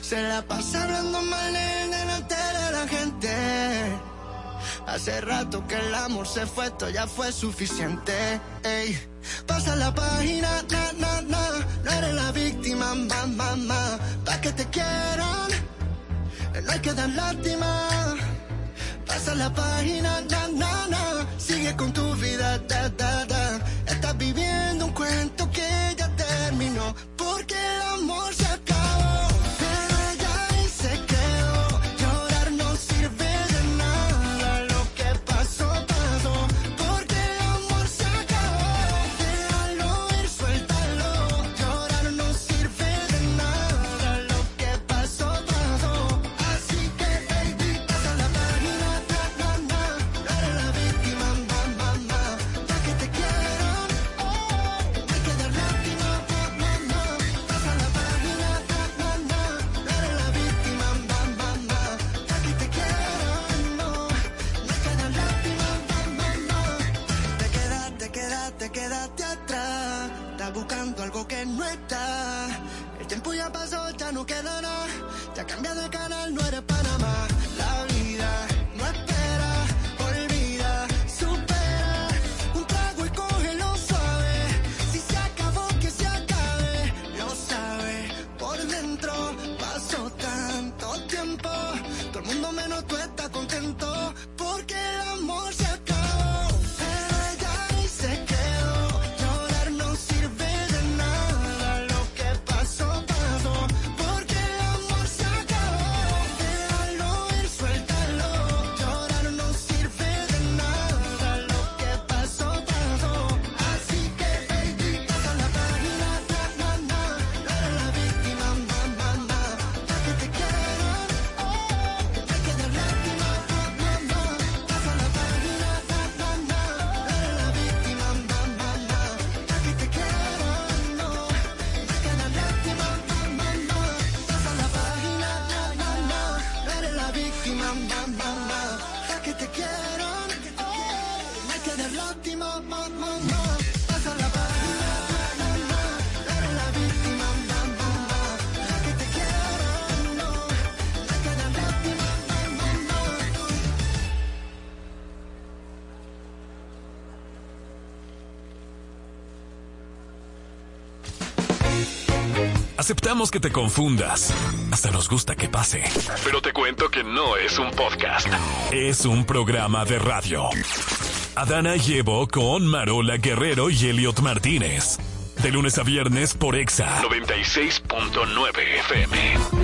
Se la pasa hablando mal en delante de la gente. Hace rato que el amor se fue, esto ya fue suficiente. Ey, pasa la página, na, na, na. No eres la víctima, ma, ma, ma. Pa' que te quieran, no hay que dar lástima. Pasa la página, na, na, na. Sigue con tu vida, da, da, da. Estás viviendo un cuento Que te confundas. Hasta nos gusta que pase. Pero te cuento que no es un podcast. Es un programa de radio. Adana llevo con Marola Guerrero y Elliot Martínez. De lunes a viernes por Exa 96.9 FM.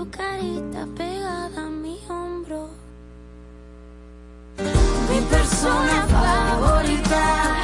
tu carita pegada a mi hombro. Mi persona favorita.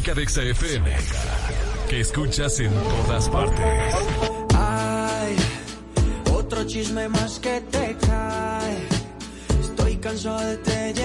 Música de XFM que escuchas en todas partes. Ay, otro chisme más que te cae. Estoy cansado de te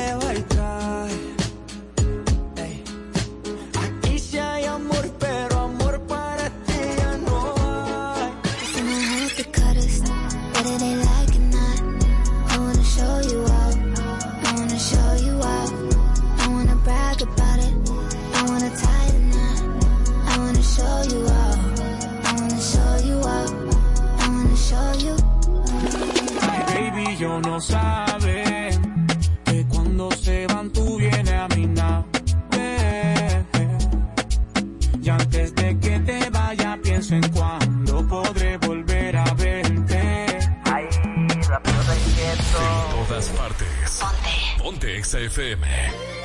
partes. Ponte. Ponte XFM. of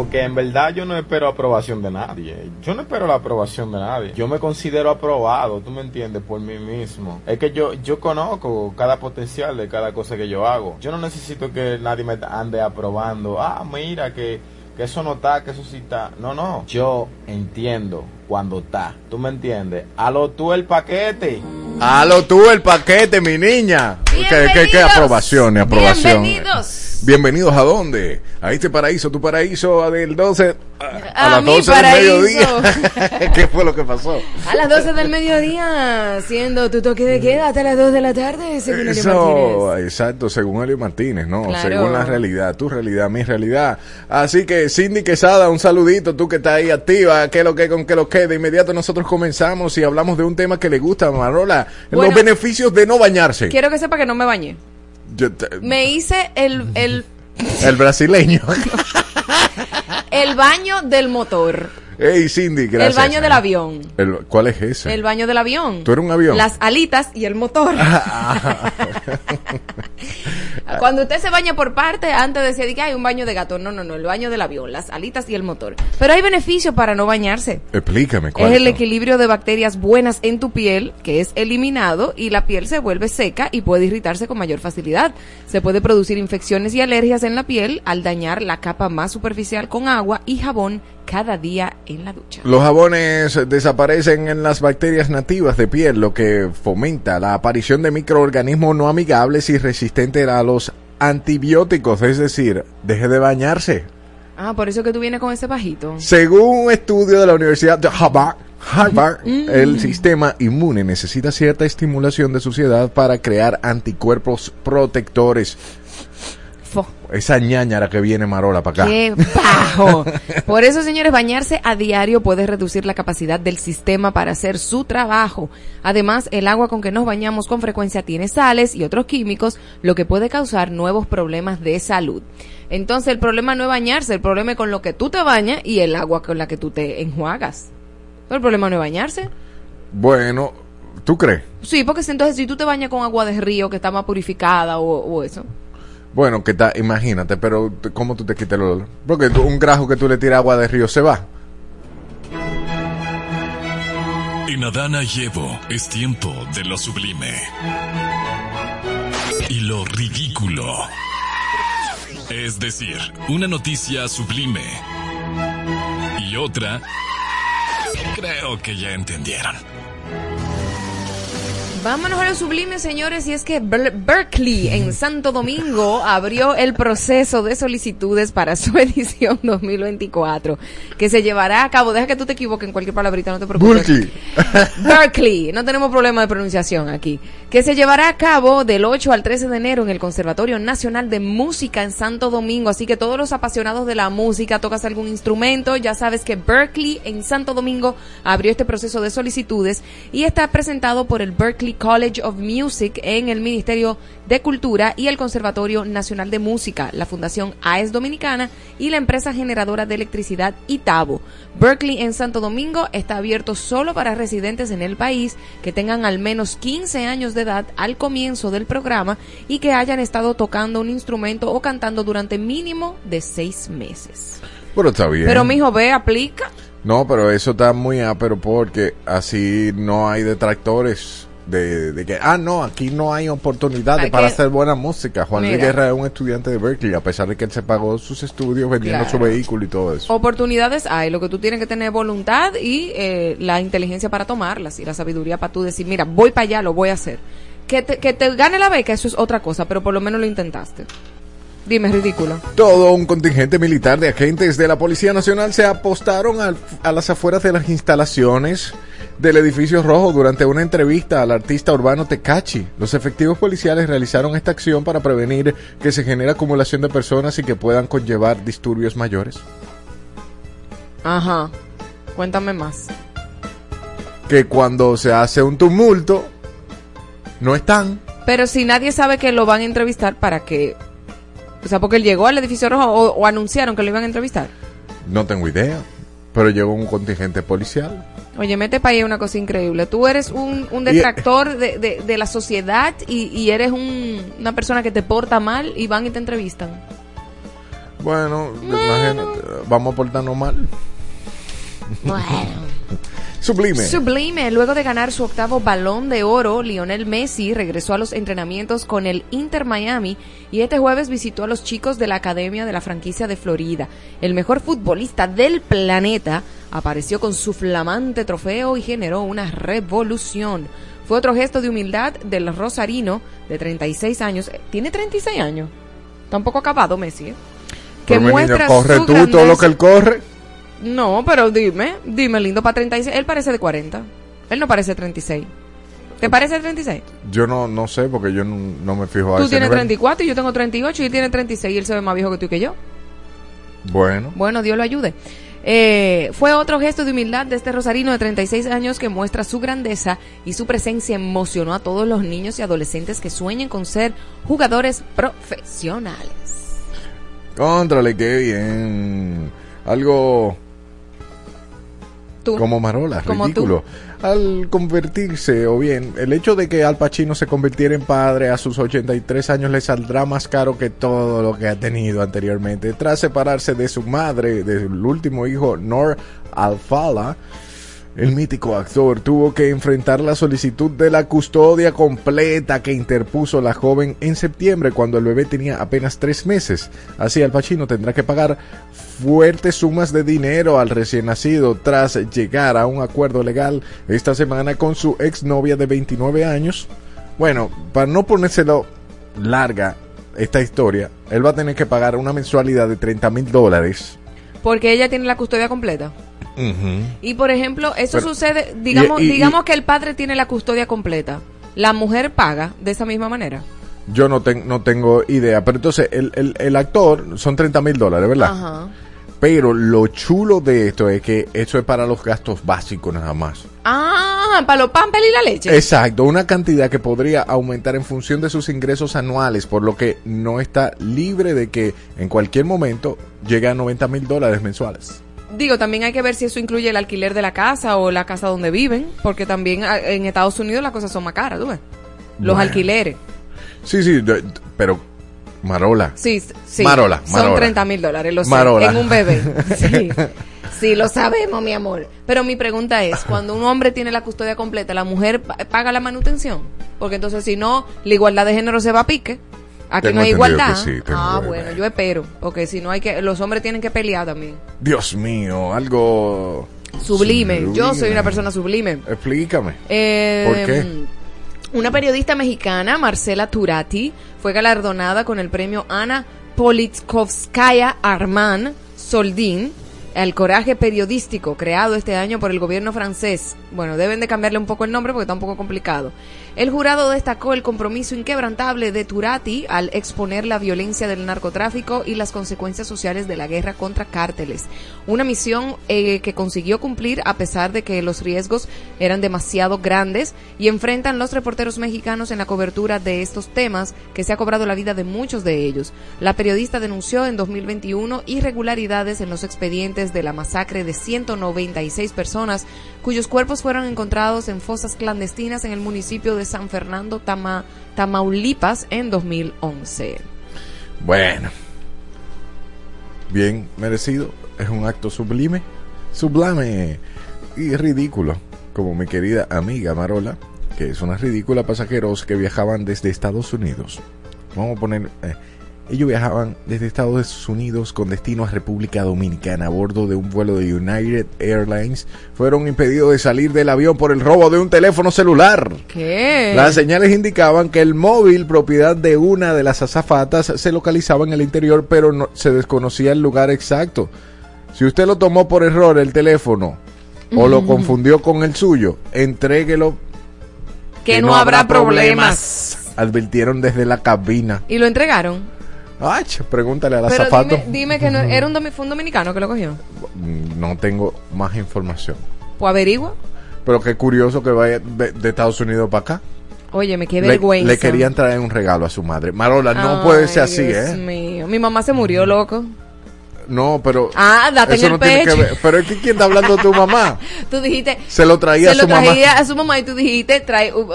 Porque en verdad yo no espero aprobación de nadie. Yo no espero la aprobación de nadie. Yo me considero aprobado, tú me entiendes, por mí mismo. Es que yo, yo conozco cada potencial de cada cosa que yo hago. Yo no necesito que nadie me ande aprobando. Ah, mira que, que eso no está, que eso sí está. No, no. Yo entiendo cuando está. ¿Tú me entiendes? A lo tú el paquete. A lo tú el paquete, mi niña. ¿Qué, qué, aprobación, aprobación? Bienvenidos. Bienvenidos a dónde? A este paraíso, tu paraíso del 12 a, a A las mi 12 del mediodía. ¿Qué fue lo que pasó? A las 12 del mediodía, siendo tu toque de queda hasta las 2 de la tarde, según Elio Eso, Martínez. exacto, según Elio Martínez, ¿no? Claro. Según la realidad, tu realidad, mi realidad. Así que, Cindy Quesada, un saludito, tú que estás ahí activa, qué lo que con qué lo que. De inmediato nosotros comenzamos y hablamos de un tema que le gusta a Marola, Bueno. los beneficios de no bañarse. Quiero que sepa que no me bañé. Yo te- Me hice el, el, el brasileño. el baño del motor. Ey, Cindy, gracias. El baño del avión. El- ¿Cuál es ese? El baño del avión. ¿Tú eres un avión? Las alitas y el motor. Cuando usted se baña por parte, antes decía que hay un baño de gato. No, no, no, el baño del avión, las alitas y el motor. Pero hay beneficios para no bañarse. Explícame, Es ¿cuál el equilibrio de bacterias buenas en tu piel que es eliminado y la piel se vuelve seca y puede irritarse con mayor facilidad. Se puede producir infecciones y alergias en la piel al dañar la capa más superficial con agua y jabón cada día en la ducha. Los jabones desaparecen en las bacterias nativas de piel, lo que fomenta la aparición de microorganismos no amigables y resistentes a los antibióticos, es decir, deje de bañarse. Ah, por eso que tú vienes con ese bajito. Según un estudio de la Universidad de Harvard, Harvard, Mm. el sistema inmune necesita cierta estimulación de suciedad para crear anticuerpos protectores. Fo. Esa ñañara que viene Marola para acá. ¡Qué bajo! Por eso, señores, bañarse a diario puede reducir la capacidad del sistema para hacer su trabajo. Además, el agua con que nos bañamos con frecuencia tiene sales y otros químicos, lo que puede causar nuevos problemas de salud. Entonces, el problema no es bañarse, el problema es con lo que tú te bañas y el agua con la que tú te enjuagas. Pero el problema no es bañarse. Bueno, ¿tú crees? Sí, porque si entonces si tú te bañas con agua de río que está más purificada o, o eso. Bueno, que tal, imagínate, pero ¿cómo tú te quitas el olor? Porque un grajo que tú le tiras agua de río se va. En Adana y Evo es tiempo de lo sublime. Y lo ridículo. Es decir, una noticia sublime. Y otra... Creo que ya entendieron. Vámonos a lo sublime, señores, y es que Ber- Berkeley en Santo Domingo abrió el proceso de solicitudes para su edición 2024, que se llevará a cabo, deja que tú te equivoques en cualquier palabrita, no te preocupes. Berkeley. Berkeley, no tenemos problema de pronunciación aquí, que se llevará a cabo del 8 al 13 de enero en el Conservatorio Nacional de Música en Santo Domingo, así que todos los apasionados de la música, tocas algún instrumento, ya sabes que Berkeley en Santo Domingo abrió este proceso de solicitudes y está presentado por el Berkeley College of Music en el Ministerio de Cultura y el Conservatorio Nacional de Música, la Fundación AES Dominicana y la empresa generadora de electricidad Itabo. Berkeley en Santo Domingo está abierto solo para residentes en el país que tengan al menos 15 años de edad al comienzo del programa y que hayan estado tocando un instrumento o cantando durante mínimo de seis meses. Pero está bien. Pero mijo, ve, aplica. No, pero eso está muy ápero porque así no hay detractores de, de que, ah, no, aquí no hay oportunidades para hacer buena música. Juan Luis. Guerra es un estudiante de Berkeley, a pesar de que él se pagó sus estudios vendiendo Claro. su vehículo y todo eso. Oportunidades hay, lo que tú tienes que tener es voluntad y eh, la inteligencia para tomarlas y la sabiduría para tú decir, mira, voy para allá, lo voy a hacer. Que te, que te gane la beca, eso es otra cosa, pero por lo menos lo intentaste. Dime, ridículo. Todo un contingente militar de agentes de la Policía Nacional se apostaron al- a las afueras de las instalaciones del edificio rojo durante una entrevista al artista urbano Tecachi. Los efectivos policiales realizaron esta acción para prevenir que se genere acumulación de personas y que puedan conllevar disturbios mayores. Ajá. Cuéntame más. Que cuando se hace un tumulto, no están. Pero si nadie sabe que lo van a entrevistar, ¿para qué? O sea, porque él llegó al edificio rojo o, o anunciaron que lo iban a entrevistar. No tengo idea. Pero llegó un contingente policial. Oye, mete para ahí una cosa increíble. Tú eres un, un detractor de, de- de la sociedad y, y eres un- una persona que te porta mal y van y te entrevistan. Bueno, imagínate, vamos a portarnos mal. Bueno. Sublime. Sublime, luego de ganar su octavo balón de oro, Lionel Messi regresó a los entrenamientos con el Inter Miami y este jueves visitó a los chicos de la Academia de la franquicia de Florida. El mejor futbolista del planeta apareció con su flamante trofeo y generó una revolución. Fue otro gesto de humildad del Rosarino de 36 años. Eh, ¿Tiene 36 años? Tampoco acabado Messi, ¿eh? Que Pero mi niño, muestra corre su tú todo lo que él corre. No, pero dime, dime, lindo, para 36. Él parece de 40. Él no parece 36. ¿Te parece 36? Yo no, no sé porque yo no, no me fijo a Tú ese tienes nivel. 34 y yo tengo 38 y él tiene 36 y él se ve más viejo que tú y que yo. Bueno, Bueno, Dios lo ayude. Eh, fue otro gesto de humildad de este rosarino de 36 años que muestra su grandeza y su presencia emocionó a todos los niños y adolescentes que sueñan con ser jugadores profesionales. contrale, qué bien. Algo Tú. como Marola, Como ridículo. Al convertirse, o bien, el hecho de que Al Pacino se convirtiera en padre a sus 83 años le saldrá más caro que todo lo que ha tenido anteriormente. Tras separarse de su madre, del último hijo, Nor Alfala, el mítico actor tuvo que enfrentar la solicitud de la custodia completa que interpuso la joven en septiembre cuando el bebé tenía apenas tres meses. Así Al Pacino tendrá que pagar fuertes sumas de dinero al recién nacido tras llegar a un acuerdo legal esta semana con su exnovia de 29 años. Bueno, para no ponérselo larga esta historia, él va a tener que pagar una mensualidad de 30 mil dólares. Porque ella tiene la custodia completa. Y por ejemplo, eso Pero- sucede, digamos, y- y- digamos que el padre tiene la custodia completa. La mujer paga de esa misma manera. Yo no, ten- no tengo idea, pero entonces el, el, el actor son 30 mil dólares, ¿verdad? Ajá. Pero lo chulo de esto es que esto es para los gastos básicos nada más. Ah, para los pampel y la leche. Exacto, una cantidad que podría aumentar en función de sus ingresos anuales, por lo que no está libre de que en cualquier momento llegue a 90 mil dólares mensuales. Digo, también hay que ver si eso incluye el alquiler de la casa o la casa donde viven, porque también ah, en Estados Unidos las cosas son más caras, ¿tú ves? Los Bueno. alquileres. Sí, sí, de- pero Marola. Sí, sí. Marola, Son Marola. 30 mil dólares, lo sé, Marola. en un bebé. Sí. Sí, lo sabemos, mi amor. Pero mi pregunta es, cuando un hombre tiene la custodia completa, ¿la mujer pa- paga la manutención? Porque entonces si no, la igualdad de género se va a pique. Aquí Tengo no hay igualdad. que sí, ah, bueno, yo espero. Porque si no hay que, los hombres tienen que pelear también. Dios mío, algo Sublime. Yo soy una persona sublime. Explícame. Eh, ¿Por qué? Una periodista mexicana, Marcela Turati, fue galardonada con el premio Ana Politkovskaya Arman Soldín al coraje periodístico creado este año por el gobierno francés. Bueno, deben de cambiarle un poco el nombre porque está un poco complicado. El jurado destacó el compromiso inquebrantable de Turati al exponer la violencia del narcotráfico y las consecuencias sociales de la guerra contra cárteles. Una misión eh, que consiguió cumplir a pesar de que los riesgos eran demasiado grandes y enfrentan los reporteros mexicanos en la cobertura de estos temas que se ha cobrado la vida de muchos de ellos. La periodista denunció en 2021 irregularidades en los expedientes de la masacre de 196 personas cuyos cuerpos fueron encontrados en fosas clandestinas en el municipio de San Fernando, Tama, Tamaulipas, en 2011. Bueno, bien merecido. Es un acto sublime, sublime y ridículo, como mi querida amiga Marola, que es una ridícula pasajeros que viajaban desde Estados Unidos. Vamos a poner... eh, ellos viajaban desde Estados Unidos con destino a República Dominicana a bordo de un vuelo de United Airlines. Fueron impedidos de salir del avión por el robo de un teléfono celular. ¿Qué? Las señales indicaban que el móvil, propiedad de una de las azafatas, se localizaba en el interior, pero no, se desconocía el lugar exacto. Si usted lo tomó por error el teléfono o lo confundió con el suyo, entréguelo. que, no, habrá problemas. Advirtieron desde la cabina. ¿Y lo entregaron? Ay, pregúntale al Pero azafato. dime, dime que no, era un, domi- fue un dominicano que lo cogió. No tengo más información. Pues averigua. Pero qué curioso que vaya de, de Estados Unidos para acá. Oye, me qué vergüenza. le querían traer un regalo a su madre. Marola, no Ay, puede ser así, Dios ¿eh? mío. Mi mamá se murió, loco. No, pero. Ah, date eso en el no tiene pecho. que ver. Pero es que quién está hablando de tu mamá. Tú dijiste. Se lo traía se a su lo mamá. traía a su mamá y tú dijiste, trae. uh,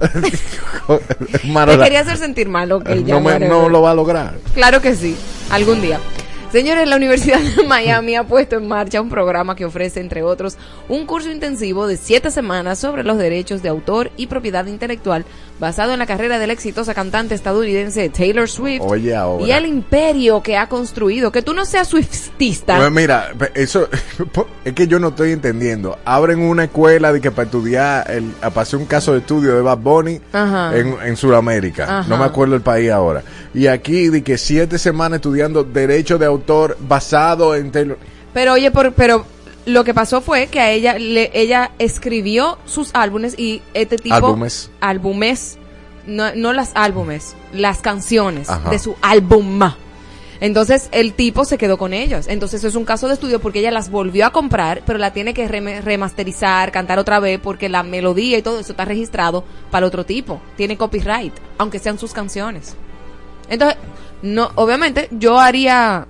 te Marola, quería hacer sentir mal, ok, ya, no, me- no lo va a lograr. Claro que sí, algún día. Señores, la Universidad de Miami ha puesto en marcha un programa que ofrece, entre otros, un curso intensivo de siete semanas sobre los derechos de autor y propiedad intelectual, basado en la carrera de la exitosa cantante estadounidense Taylor Swift Oye, ahora. y el imperio que ha construido. Que tú no seas swiftista. Pues mira, eso es que yo no estoy entendiendo. Abren una escuela de que para estudiar, el, para hacer un caso de estudio de Bad Bunny Ajá. en, en Sudamérica. Ajá. No me acuerdo el país ahora. Y aquí de que siete semanas estudiando derecho de autor basado en Taylor. Pero oye, por, pero lo que pasó fue que a ella le, ella escribió sus álbumes y este tipo Álbumes. álbumes no, no las álbumes, las canciones Ajá. de su álbum. Entonces el tipo se quedó con ellas. Entonces es un caso de estudio porque ella las volvió a comprar, pero la tiene que remasterizar, cantar otra vez porque la melodía y todo eso está registrado para el otro tipo. Tiene copyright, aunque sean sus canciones. Entonces, no, obviamente yo haría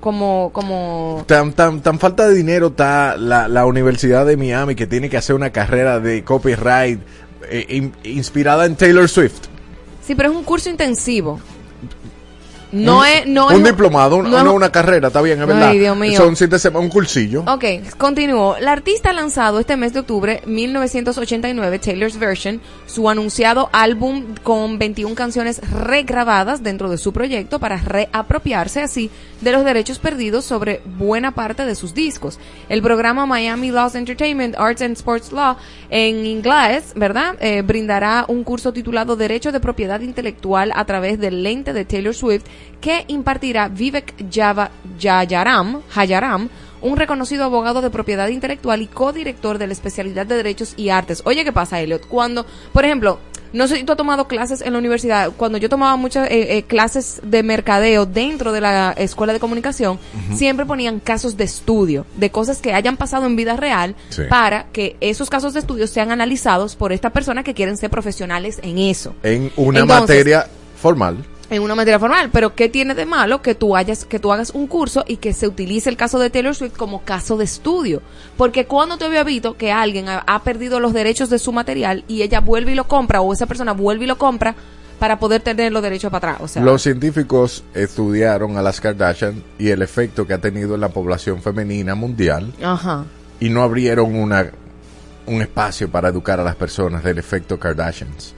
como como Tan, tan, tan falta de dinero está la, la Universidad de Miami que tiene que hacer una carrera de copyright eh, in- inspirada en Taylor Swift. Sí, pero es un curso intensivo. No un, es no un es diplomado, no una carrera, está bien, es Ay, verdad. Dios mío. Son siete semanas, un cursillo. Ok, continuó. La artista ha lanzado este mes de octubre 1989 Taylor's Version, su anunciado álbum con 21 canciones regrabadas dentro de su proyecto para reapropiarse así de los derechos perdidos sobre buena parte de sus discos. El programa Miami Laws Entertainment Arts and Sports Law en inglés, ¿verdad? Eh, brindará un curso titulado Derecho de Propiedad Intelectual a través del lente de Taylor Swift que impartirá Vivek Jayaram, Hayaram, un reconocido abogado de propiedad intelectual y codirector de la especialidad de Derechos y Artes. Oye, ¿qué pasa, Elliot? Cuando, por ejemplo, no sé si tú has tomado clases en la universidad, cuando yo tomaba muchas eh, eh, clases de mercadeo dentro de la escuela de comunicación, siempre ponían casos de estudio, de cosas que hayan pasado en vida real, Sí. para que esos casos de estudio sean analizados por estas personas que quieren ser profesionales en eso En una Entonces- materia formal. En una materia formal, pero ¿qué tiene de malo que tú hayas que tú hagas un curso y que se utilice el caso de Taylor Swift como caso de estudio? Porque cuando te había visto que alguien ha, ha perdido los derechos de su material y ella vuelve y lo compra o esa persona vuelve y lo compra para poder tener los derechos para atrás, o sea, Los científicos estudiaron a las Kardashian y el efecto que ha tenido en la población femenina mundial ajá. y no abrieron una un espacio para educar a las personas del efecto Kardashians.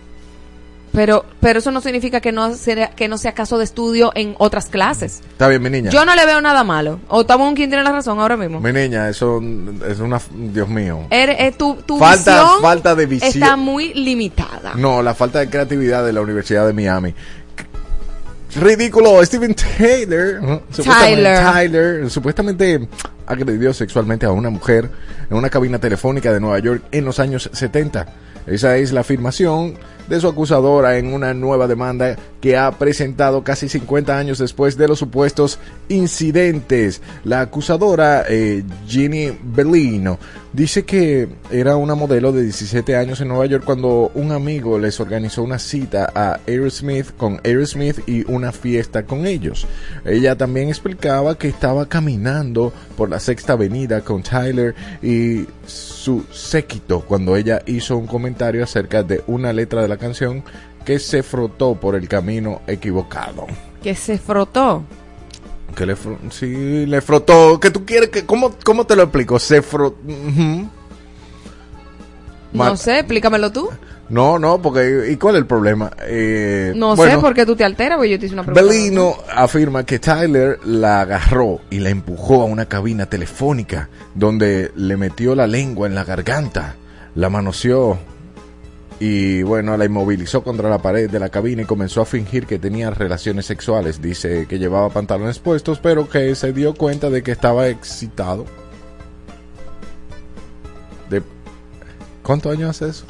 Pero, pero eso no significa que no sea, que no sea caso de estudio en otras clases. Está bien, mi niña. Yo no le veo nada malo. O estamos quien tiene la razón ahora mismo. Mi niña, eso es una... Dios mío. Eres- eh, tu tu Falta- visión falta de visión. está muy limitada. No, la falta de creatividad de la Universidad de Miami. Ridículo, Steven Taylor. ¿no? Supuestamente- Tyler. Tyler, supuestamente agredió sexualmente a una mujer en una cabina telefónica de Nueva York en los años 70. Esa es la afirmación de su acusadora en una nueva demanda que ha presentado casi 50 años después de los supuestos incidentes. La acusadora, eh, Ginny Bellino, dice que era una modelo de 17 años en Nueva York cuando un amigo les organizó una cita a Aerosmith con Aerosmith y una fiesta con ellos. Ella también explicaba que estaba caminando por la sexta avenida con Tyler y su séquito cuando ella hizo un comentario acerca de una letra de la canción que se frotó por el camino equivocado. Que se frotó. Que le, fro- sí, le frotó. ¿Que tú quieres que.? ¿Cómo, cómo te lo explico? Se frotó. No sé, explícamelo tú. No, no, porque. ¿Y cuál es el problema? Eh, No bueno, sé por qué tú te alteras, porque yo te hice una pregunta. Bellino afirma que Tyler la agarró y la empujó a una cabina telefónica donde le metió la lengua en la garganta, la manoseó y bueno, la inmovilizó contra la pared de la cabina y comenzó a fingir que tenía relaciones sexuales. Dice que llevaba pantalones puestos, pero que se dio cuenta de que estaba excitado. De... ¿Cuántos años hace eso?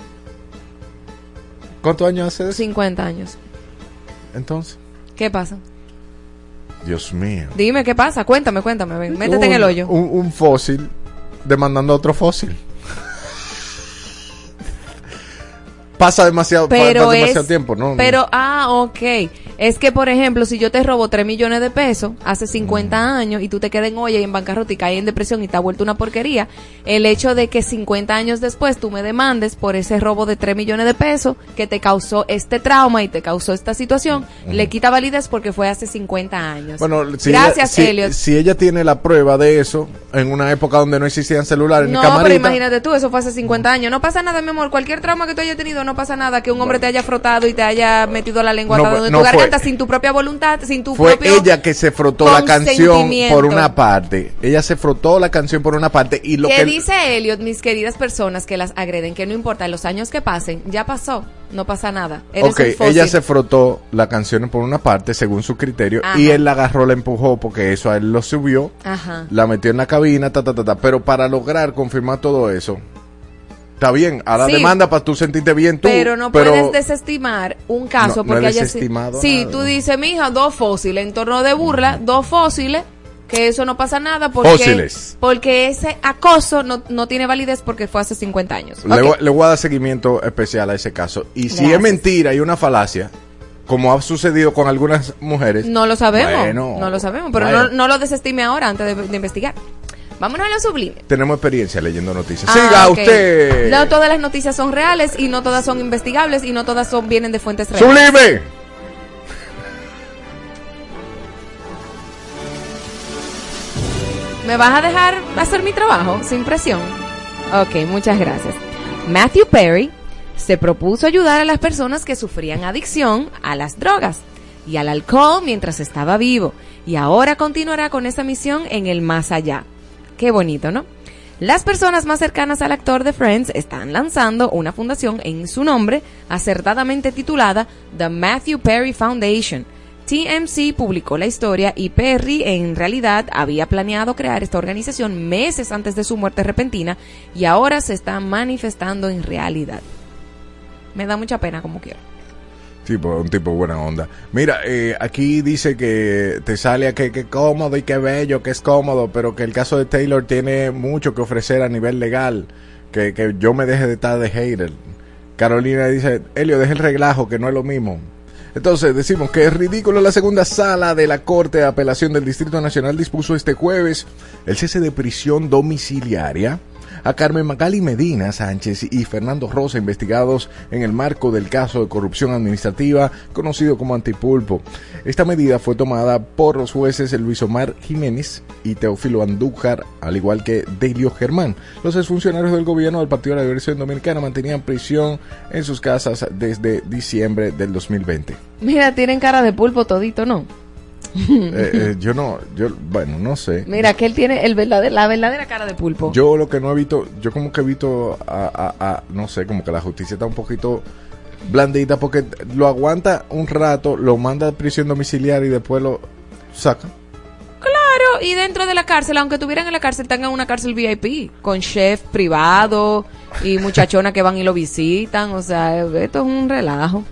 ¿Cuántos años hace eso? 50 años. Entonces, ¿Qué pasa? Dios mío. Dime qué pasa, cuéntame, cuéntame, métete en Un- el hoyo. Un, un fósil demandando a otro fósil. Pasa demasiado, pero pasa es, demasiado tiempo, ¿no? Pero, ah, ok. Es que, por ejemplo, si yo te robo 3 millones de pesos hace 50 Mm. años y tú te quedas en olla y en bancarrota y caes en depresión y te ha vuelto una porquería, el hecho de que 50 años después tú me demandes por ese robo de 3 millones de pesos que te causó este trauma y te causó esta situación, le quita validez porque fue hace 50 años. Bueno, si Gracias, ella, si- Elliot. Si, ella tiene la prueba de eso en una época donde no existían celulares ni No, pero imagínate tú, eso fue hace 50 años. No pasa nada, mi amor. Cualquier trauma que tú hayas tenido, no pasa nada. Que un hombre te haya frotado y te haya metido la lengua No, donde no tu fue. garganta sin tu propia voluntad, sin tu fue propio... ella que se frotó la canción por una parte. Ella se frotó la canción por una parte y lo ¿Qué que dice Elliot, mis queridas personas que las agreden? Que no importa los años que pasen, ya pasó, no pasa nada. Eres Ok, un fósil. ella se frotó la canción por una parte según su criterio Ajá. y él la agarró, la empujó porque eso a él lo subió, Ajá. la metió en la cabina, ta, ta, ta, ta. Pero para lograr confirmar todo eso, está bien, a la Sí. demanda para tú sentirte bien tú. pero no puedes desestimar un caso No, no porque he haya desestimado Sí, nada. tú dices, mija, dos fósiles, en torno de burla, dos fósiles, que eso no pasa nada porque, Fósiles. porque ese acoso no, no tiene validez porque fue hace 50 años. Le, voy- le voy a dar seguimiento especial a ese caso. Y si es mentira y una falacia, como ha sucedido con algunas mujeres, No lo sabemos, Bueno, no lo sabemos, pero bueno. no, no lo desestime ahora antes de, de investigar. Vámonos a lo sublime. tenemos experiencia leyendo noticias. Ah, Siga usted. No todas las noticias son reales y no todas son investigables y no todas son vienen de fuentes reales. Sublime. ¿Me vas a dejar hacer mi trabajo sin presión? Ok, muchas gracias. Matthew Perry se propuso ayudar a las personas que sufrían adicción a las drogas y al alcohol mientras estaba vivo y ahora continuará con esa misión en el más allá. Qué bonito, ¿no? Las personas más cercanas al actor de Friends están lanzando una fundación en su nombre, acertadamente titulada The Matthew Perry Foundation. TMC publicó la historia y Perry en realidad había planeado crear esta organización meses antes de su muerte repentina y ahora se está manifestando en realidad. Me da mucha pena como quiero. Tipo, un tipo buena onda. Mira, eh, aquí dice que te sale a que, que cómodo y que bello, que es cómodo, pero que el caso de Taylor tiene mucho que ofrecer a nivel legal. Que, que yo me deje de estar de hater. Carolina dice, Helio, deja el reglajo, que no es lo mismo. Entonces decimos que es ridículo. La segunda sala de la Corte de Apelación del Distrito Nacional dispuso este jueves el cese de prisión domiciliaria a Carmen Magali Medina Sánchez y Fernando Rosa, investigados en el marco del caso de corrupción administrativa conocido como Antipulpo. Esta medida fue tomada por los jueces Luis Omar Jiménez y Teófilo Andújar, al igual que Delio Germán. Los exfuncionarios del gobierno del Partido de la Liberación Dominicana mantenían prisión en sus casas desde diciembre del 2020. Mira, tienen cara de pulpo todito, ¿no? Eh, eh, yo no, yo, bueno, no sé. Mira, que él tiene el verdadero, la verdadera cara de pulpo. Yo lo que no he visto, yo como que he visto a, a- a- no sé, como que la justicia está un poquito blandita porque lo aguanta un rato, lo manda a prisión domiciliaria y después lo saca. Claro, y dentro de la cárcel, aunque estuvieran en la cárcel, tengan una cárcel VIP, con chef privado y muchachonas que van y lo visitan. O sea, esto es un relajo.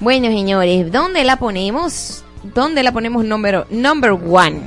Bueno, señores, ¿dónde la ponemos? ¿Dónde la ponemos número number one?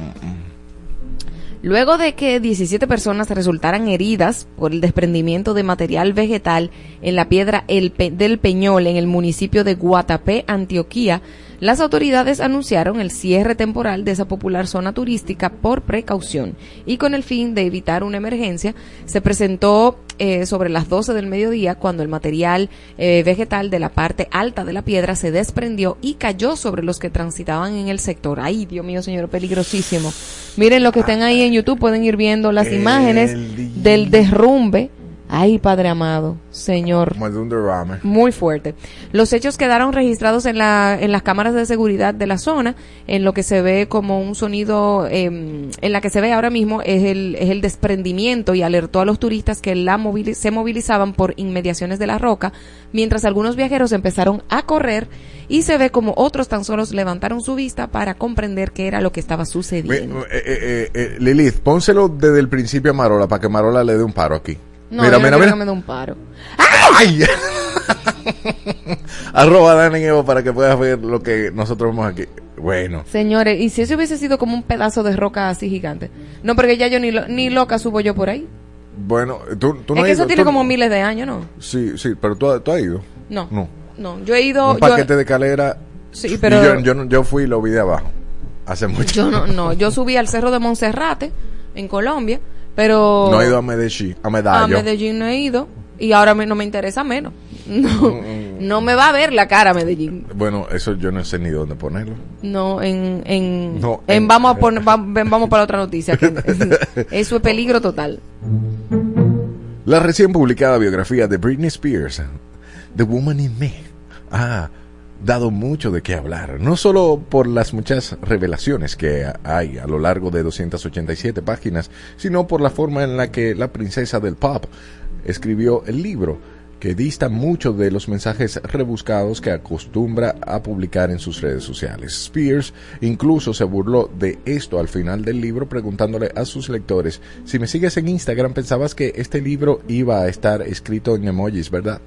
Luego de que 17 personas resultaran heridas por el desprendimiento de material vegetal en la piedra del Peñol en el municipio de Guatapé, Antioquía, las autoridades anunciaron el cierre temporal de esa popular zona turística por precaución y con el fin de evitar una emergencia se presentó eh, sobre las 12 del mediodía cuando el material eh, vegetal de la parte alta de la piedra se desprendió y cayó sobre los que transitaban en el sector. Ay, Dios mío, señor, peligrosísimo. Miren lo que estén ahí en YouTube, pueden ir viendo las imágenes El del derrumbe. Ay, Padre amado, Señor. Como de un derrame. Muy fuerte. Los hechos quedaron registrados en, la, en las cámaras de seguridad de la zona, en lo que se ve como un sonido, eh, en la que se ve ahora mismo es el, es el desprendimiento y alertó a los turistas que la movili- se movilizaban por inmediaciones de la roca, mientras algunos viajeros empezaron a correr y se ve como otros tan solos levantaron su vista para comprender qué era lo que estaba sucediendo. eh, eh, eh, Lilith, pónselo desde el principio a Marola para que Marola le dé un paro aquí. No, mira, yo mira, mira. que me dé un paro. ¡Ay! Arroba Dani Evo para que puedas ver lo que nosotros vemos aquí. Bueno. Señores, ¿y si eso hubiese sido como un pedazo de roca así gigante? No, porque ya yo ni, lo- ni loca subo yo por ahí. Bueno, tú, tú no es has que eso ido, tiene tú- como miles de años, ¿no? Sí, sí, pero tú, tú has ido. No. No. No, yo he ido... Un yo- paquete de calera. Sí, pero- y yo, yo, no- yo fui y lo vi de abajo. Hace mucho. Yo no, no, yo subí al cerro de Monserrate, en Colombia, pero... No he ido a Medellín, a a Medallo. Medellín no he ido y ahora me- no me interesa menos. No, no me va a ver la cara Medellín. Bueno, eso yo no sé ni dónde ponerlo. No, en, en, No, en en- vamos a poner, vamos para otra noticia. que- eso es peligro total. La recién publicada biografía de Britney Spears, The Woman in Me, ha dado mucho de qué hablar, no solo por las muchas revelaciones que hay a lo largo de 287 páginas, sino por la forma en la que la princesa del pop escribió el libro, que dista mucho de los mensajes rebuscados que acostumbra a publicar en sus redes sociales. Spears incluso se burló de esto al final del libro preguntándole a sus lectores, si me sigues en Instagram pensabas que este libro iba a estar escrito en emojis, ¿verdad?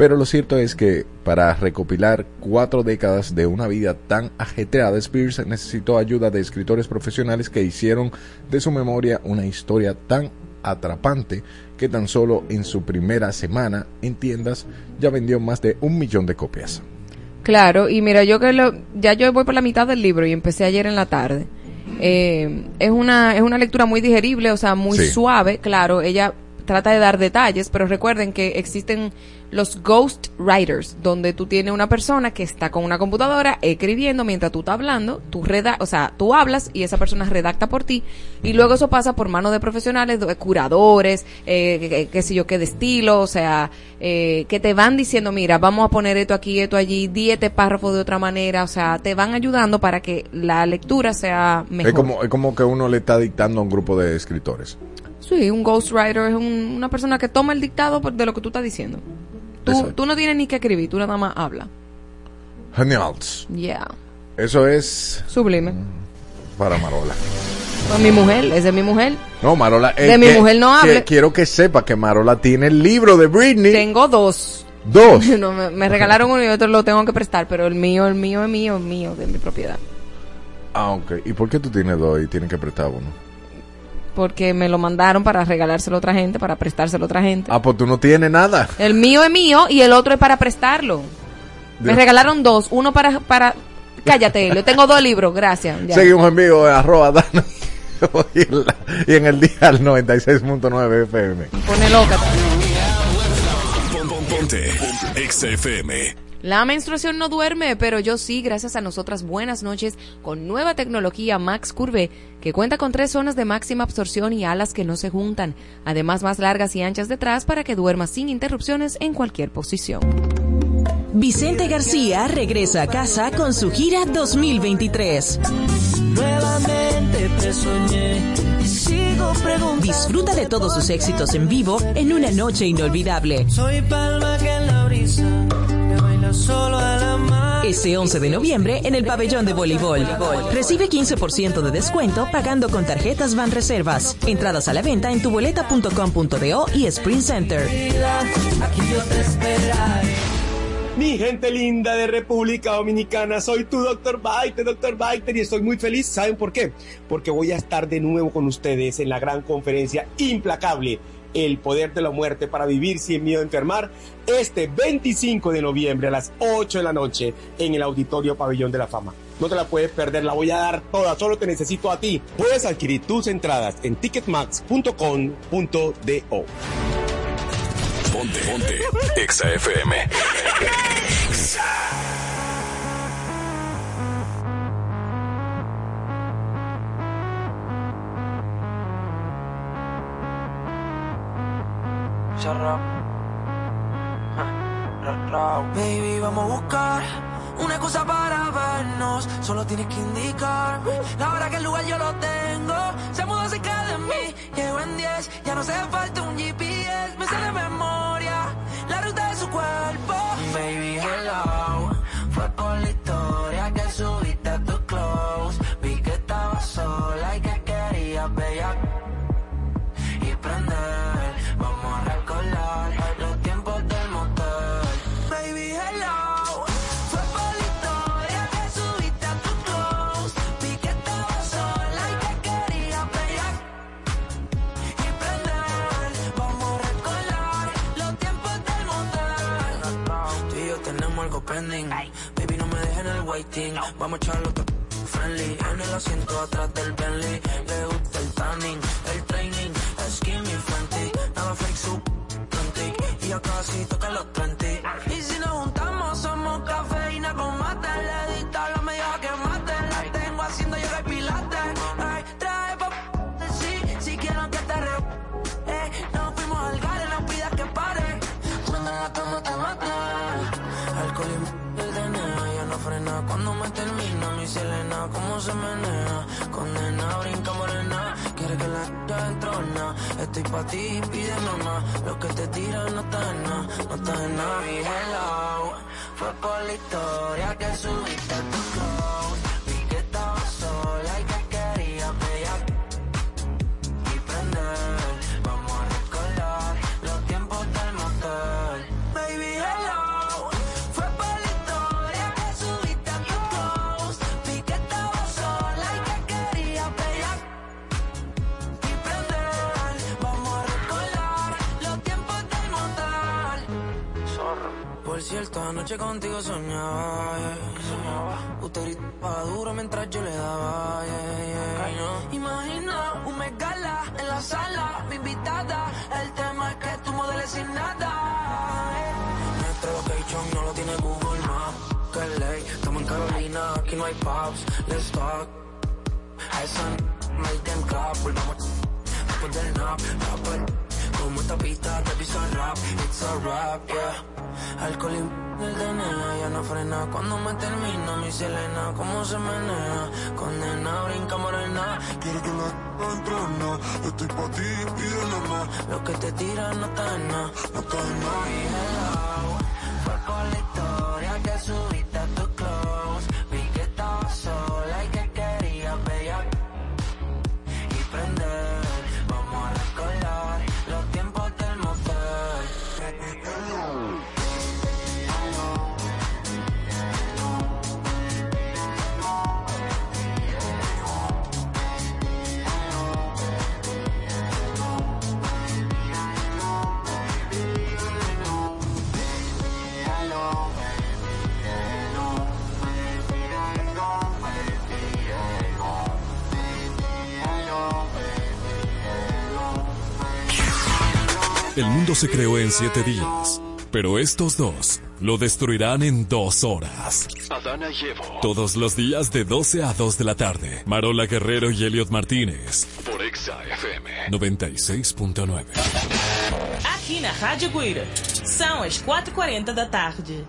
Pero lo cierto es que para recopilar cuatro décadas de una vida tan ajetreada, Spears necesitó ayuda de escritores profesionales que hicieron de su memoria una historia tan atrapante que tan solo en su primera semana en tiendas ya vendió más de un millón de copias. Claro, y mira, yo que lo, ya yo voy por la mitad del libro y empecé ayer en la tarde. Eh, es una es una lectura muy digerible, o sea, muy Sí. suave, claro. Ella trata de dar detalles, pero recuerden que existen los ghost writers, donde tú tienes una persona que está con una computadora escribiendo mientras tú estás hablando, tú reda o sea, tú hablas y esa persona redacta por ti, y luego eso pasa por manos de profesionales, de curadores, eh, qué sé yo, qué de estilo, o sea, eh, que te van diciendo, mira, vamos a poner esto aquí, esto allí, di este párrafo de otra manera, o sea, te van ayudando para que la lectura sea mejor. Es como, es como que uno le está dictando a un grupo de escritores. Sí, un ghostwriter es un- una persona que toma el dictado de lo que tú estás diciendo. Tú, tú no tienes ni que escribir, tú nada más hablas. Genial. Yeah. Eso es Sublime. para Marola. Pues mi mujer, esa es mi mujer. No, Marola. De mi que- mujer no que hable. quiero que sepa que Marola tiene el libro de Britney. Tengo dos. Dos. No, me, me regalaron uno y otro lo tengo que prestar, pero el mío, el mío es mío, es mío, de mi propiedad. Ah, ok. ¿Y por qué tú tienes dos y tienes que prestar uno? Porque me lo mandaron para regalárselo a otra gente, para prestárselo a otra gente. Ah, pues tú no tienes nada. El mío es mío y el otro es para prestarlo. Me regalaron dos, uno para... para... Cállate, yo tengo dos libros, gracias. ya. Seguimos en vivo, arroba Dana. y en, el día al 96.9 FM. Pone loca. Pon- pon- Ponte Exa FM. La menstruación no duerme, pero yo sí, gracias a nosotras. Buenas noches con nueva tecnología Max Curve, que cuenta con tres zonas de máxima absorción y alas que no se juntan, además más largas y anchas detrás para que duermas sin interrupciones en cualquier posición. Vicente García regresa a casa con su gira 2023. Nuevamente te soñé y sigo preguntando. Disfruta de todos sus éxitos en vivo en una noche inolvidable. Soy palma que en la brisa Este 11 de noviembre en el pabellón de voleibol. Recibe 15% de descuento pagando con tarjetas Van Reservas. Entradas a la venta en tuboleta.com.do y Sprint Center. Mi gente linda de República Dominicana, soy tu doctor Baiter, doctor Baiter, y estoy muy feliz. ¿Saben por qué? Porque voy a estar de nuevo con ustedes en la gran conferencia implacable, El Poder de la Muerte para Vivir Sin Miedo a Enfermar, este 25 de noviembre a las 8 de la noche en el Auditorio Pabellón de la Fama. No te la puedes perder, la voy a dar toda, solo te necesito a ti. Puedes adquirir tus entradas en ticketmax.com.do. Ponte, ponte Exa FM. Baby, vamos a buscar una cosa para vernos. Solo tienes que indicarme la hora que el lugar yo lo tengo. Se mudó cerca de mí, llego en 10. Ya no hace falta un GPS, me sé de memoria la ruta de su cuerpo. Baby, hello, fue por Vamos a echarlo friendly. En el asiento atrás del Bentley. Le gusta el tanning, el training. Skinny Fenty. Nada fake, su Y ya casi toca los 20. Se menea. Condena, brinca morena. Quiere que la entrona. Estoy pa' ti, pide mamá. Lo que te tiran no está en nada, no está en nada. Mi hello, fue por la historia que subiste a tu Cierto, anoche contigo soñaba, yeah. soñaba. Usted gritaba duro mientras yo le daba, yeah, yeah. Imagina un megala en la sala, mi invitada. El tema es que tú modeles sin nada. eh. Nuestro location no lo tiene Google Maps. Que ley, estamos en Carolina, aquí no hay pubs. Let's talk. Esa them clap, volvamos después del nap. Como esta pista te pisa rap, it's a rap, yeah. Alcohol y el DNA ya no frena. Cuando me termina mi Selena, cómo se menea. Condena, brinca morena. Quiero que la entrona. Estoy pa' ti, pide mamá. Lo que te tiran no está en nada, no está en nada. Y hello, fue por la historia que subiste El mundo se creó en siete días, pero estos dos lo destruirán en dos horas. Adana y Todos los días de 12 a 2 de la tarde. Marola Guerrero y Elliot Martínez. Por Exa FM 96.9. Aqui na Rádio Guira, são as 4h40 e da tarde.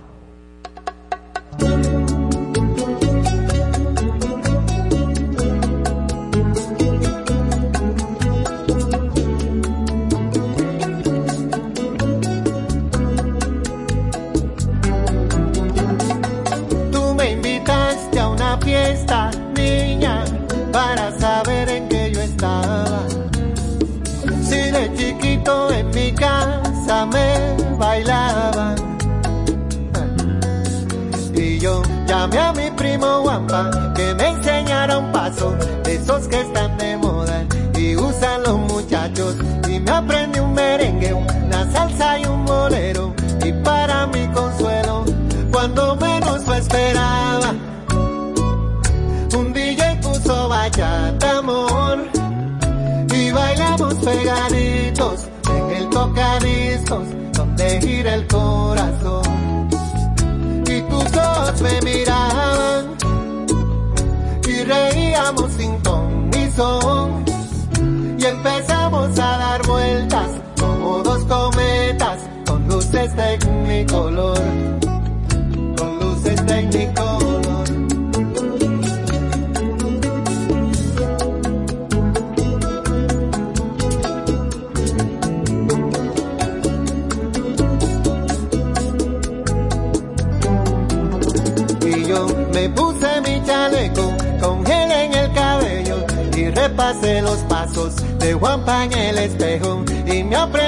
Juanpa en el espejo y me aprendí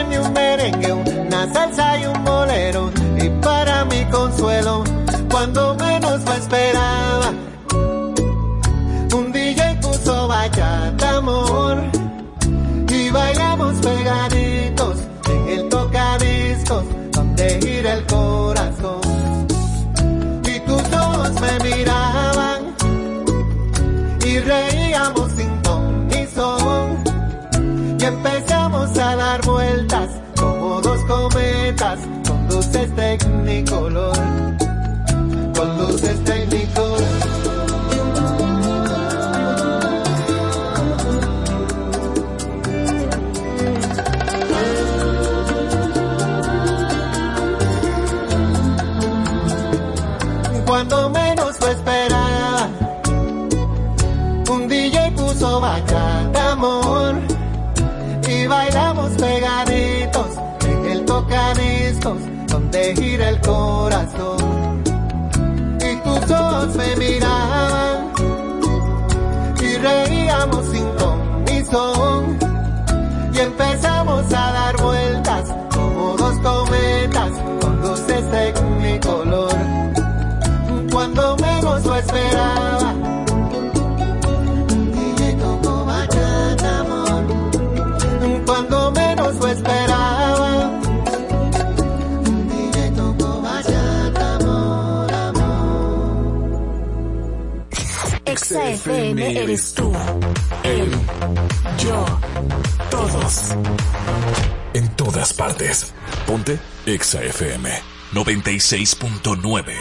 Exa FM 96.9.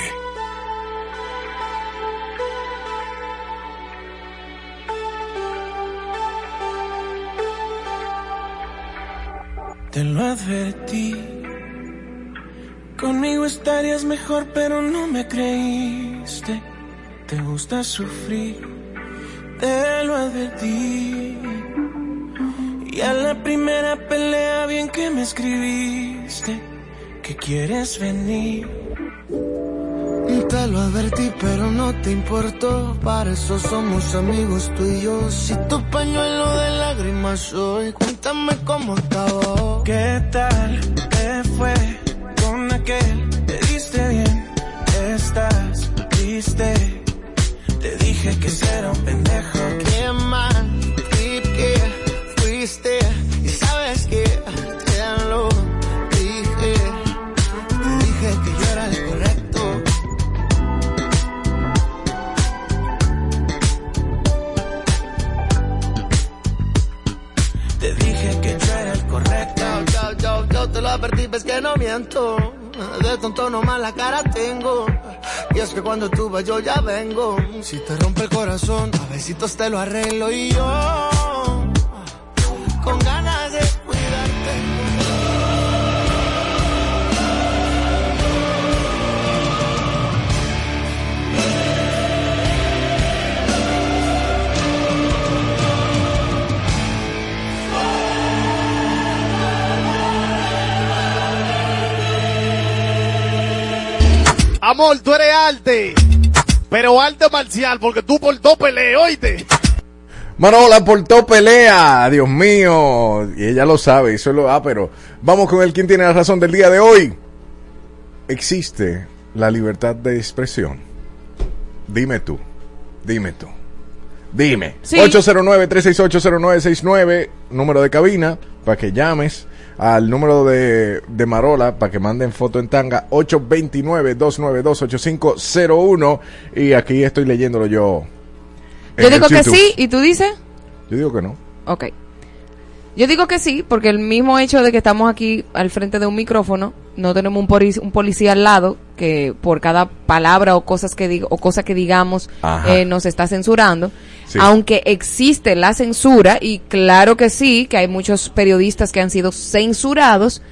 Te lo advertí. Conmigo estarías mejor, pero no me creíste. Te gusta sufrir, te lo advertí. Y a la primera pelea, bien que me escribiste que quieres venir. Te lo advertí, pero no te importó. Para eso somos amigos tú y yo. Si tu pañuelo de lágrimas soy, cuéntame cómo acabó. ¿Qué tal te fue con aquel? Ves que no miento. De tonto nomás la cara tengo. Y es que cuando tú vas yo ya vengo. Si te rompe el corazón, a besitos te lo arreglo y yo. Amor, tú eres arte. Pero arte marcial, porque tú por dos peleas, oíste. Marola portó pelea, Dios mío. Y ella lo sabe, eso lo ah, pero vamos con el quien tiene la razón del día de hoy. Existe la libertad de expresión. Dime tú, dime tú. Dime. Sí. 809-368-0969, número de cabina, para que llames al número de, de Marola, para que manden foto en tanga, 829-292-8501. Y aquí estoy leyéndolo yo. Yo digo que sí, ¿y tú dices? Yo digo que no. Ok. Yo digo que sí, porque el mismo hecho de que estamos aquí al frente de un micrófono, no tenemos un, poli- un policía al lado que por cada palabra o cosas que diga, o cosa que digamos eh, nos está censurando. Sí. Aunque existe la censura y claro que sí, que hay muchos periodistas que han sido censurados,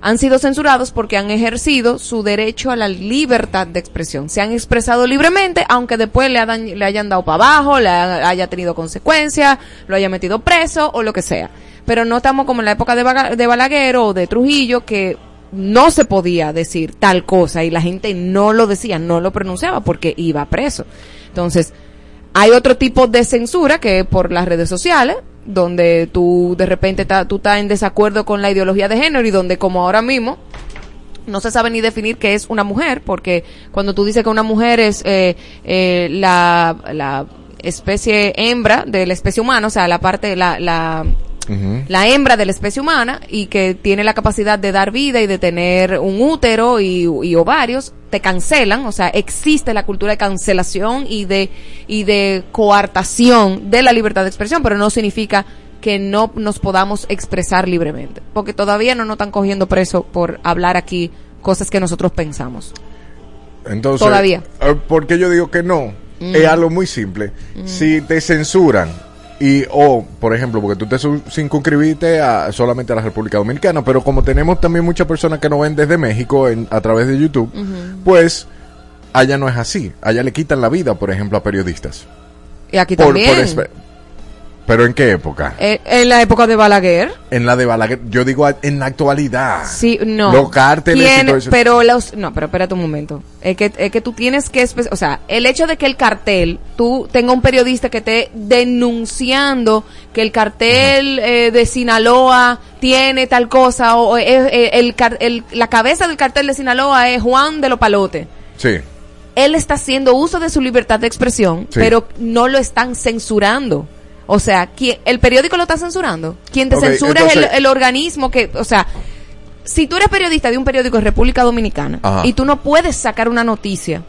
han sido censurados porque han ejercido su derecho a la libertad de expresión. Se han expresado libremente, aunque después le, hayan- le hayan dado para abajo, le ha- haya tenido consecuencias, lo haya metido preso o lo que sea. Pero no estamos como en la época de, Balaguer o de Trujillo, que no se podía decir tal cosa y la gente no lo decía, no lo pronunciaba porque iba preso. Entonces, hay otro tipo de censura que es por las redes sociales, donde tú de repente ta- tú estás en desacuerdo con la ideología de género y donde como ahora mismo no se sabe ni definir qué es una mujer, porque cuando tú dices que una mujer es eh, eh, la, especie hembra de la especie humana, o sea, la parte, la, la hembra de la especie humana y que tiene la capacidad de dar vida y de tener un útero y, y ovarios, te cancelan, o sea, existe la cultura de cancelación y de, y de coartación de la libertad de expresión, pero no significa que no nos podamos expresar libremente, porque todavía no nos están cogiendo preso por hablar aquí cosas que nosotros pensamos. Entonces, Todavía. eh, ¿por qué yo digo que no? Mm. Es algo muy simple. Si te censuran y o, por ejemplo, porque tú te circunscribiste a, solamente a la República Dominicana, pero como tenemos también muchas personas que nos ven desde México en- a través de YouTube, pues allá no es así. Allá le quitan la vida, por ejemplo, a periodistas. Y aquí Por- también. por pero ¿en qué época? Eh, en la época de Balaguer. En la de Balaguer, yo digo en la actualidad. Sí, no. Los cárteles y ¿Quién- todo eso. Pero los, no, pero espérate un momento. Es que, es que tú tienes que, o sea, el hecho de que el cartel, tú tenga un periodista que esté denunciando que el cartel eh, de Sinaloa tiene tal cosa o, eh, el, car- el- la cabeza del cartel de Sinaloa es Juan de los Palotes. Sí. Él está haciendo uso de su libertad de expresión, Sí. pero no lo están censurando. O sea, ¿quién- ¿el periódico lo está censurando? Quien te censura es el, el organismo que, o sea, si tú eres periodista de un periódico de República Dominicana Ajá. y tú no puedes sacar una noticia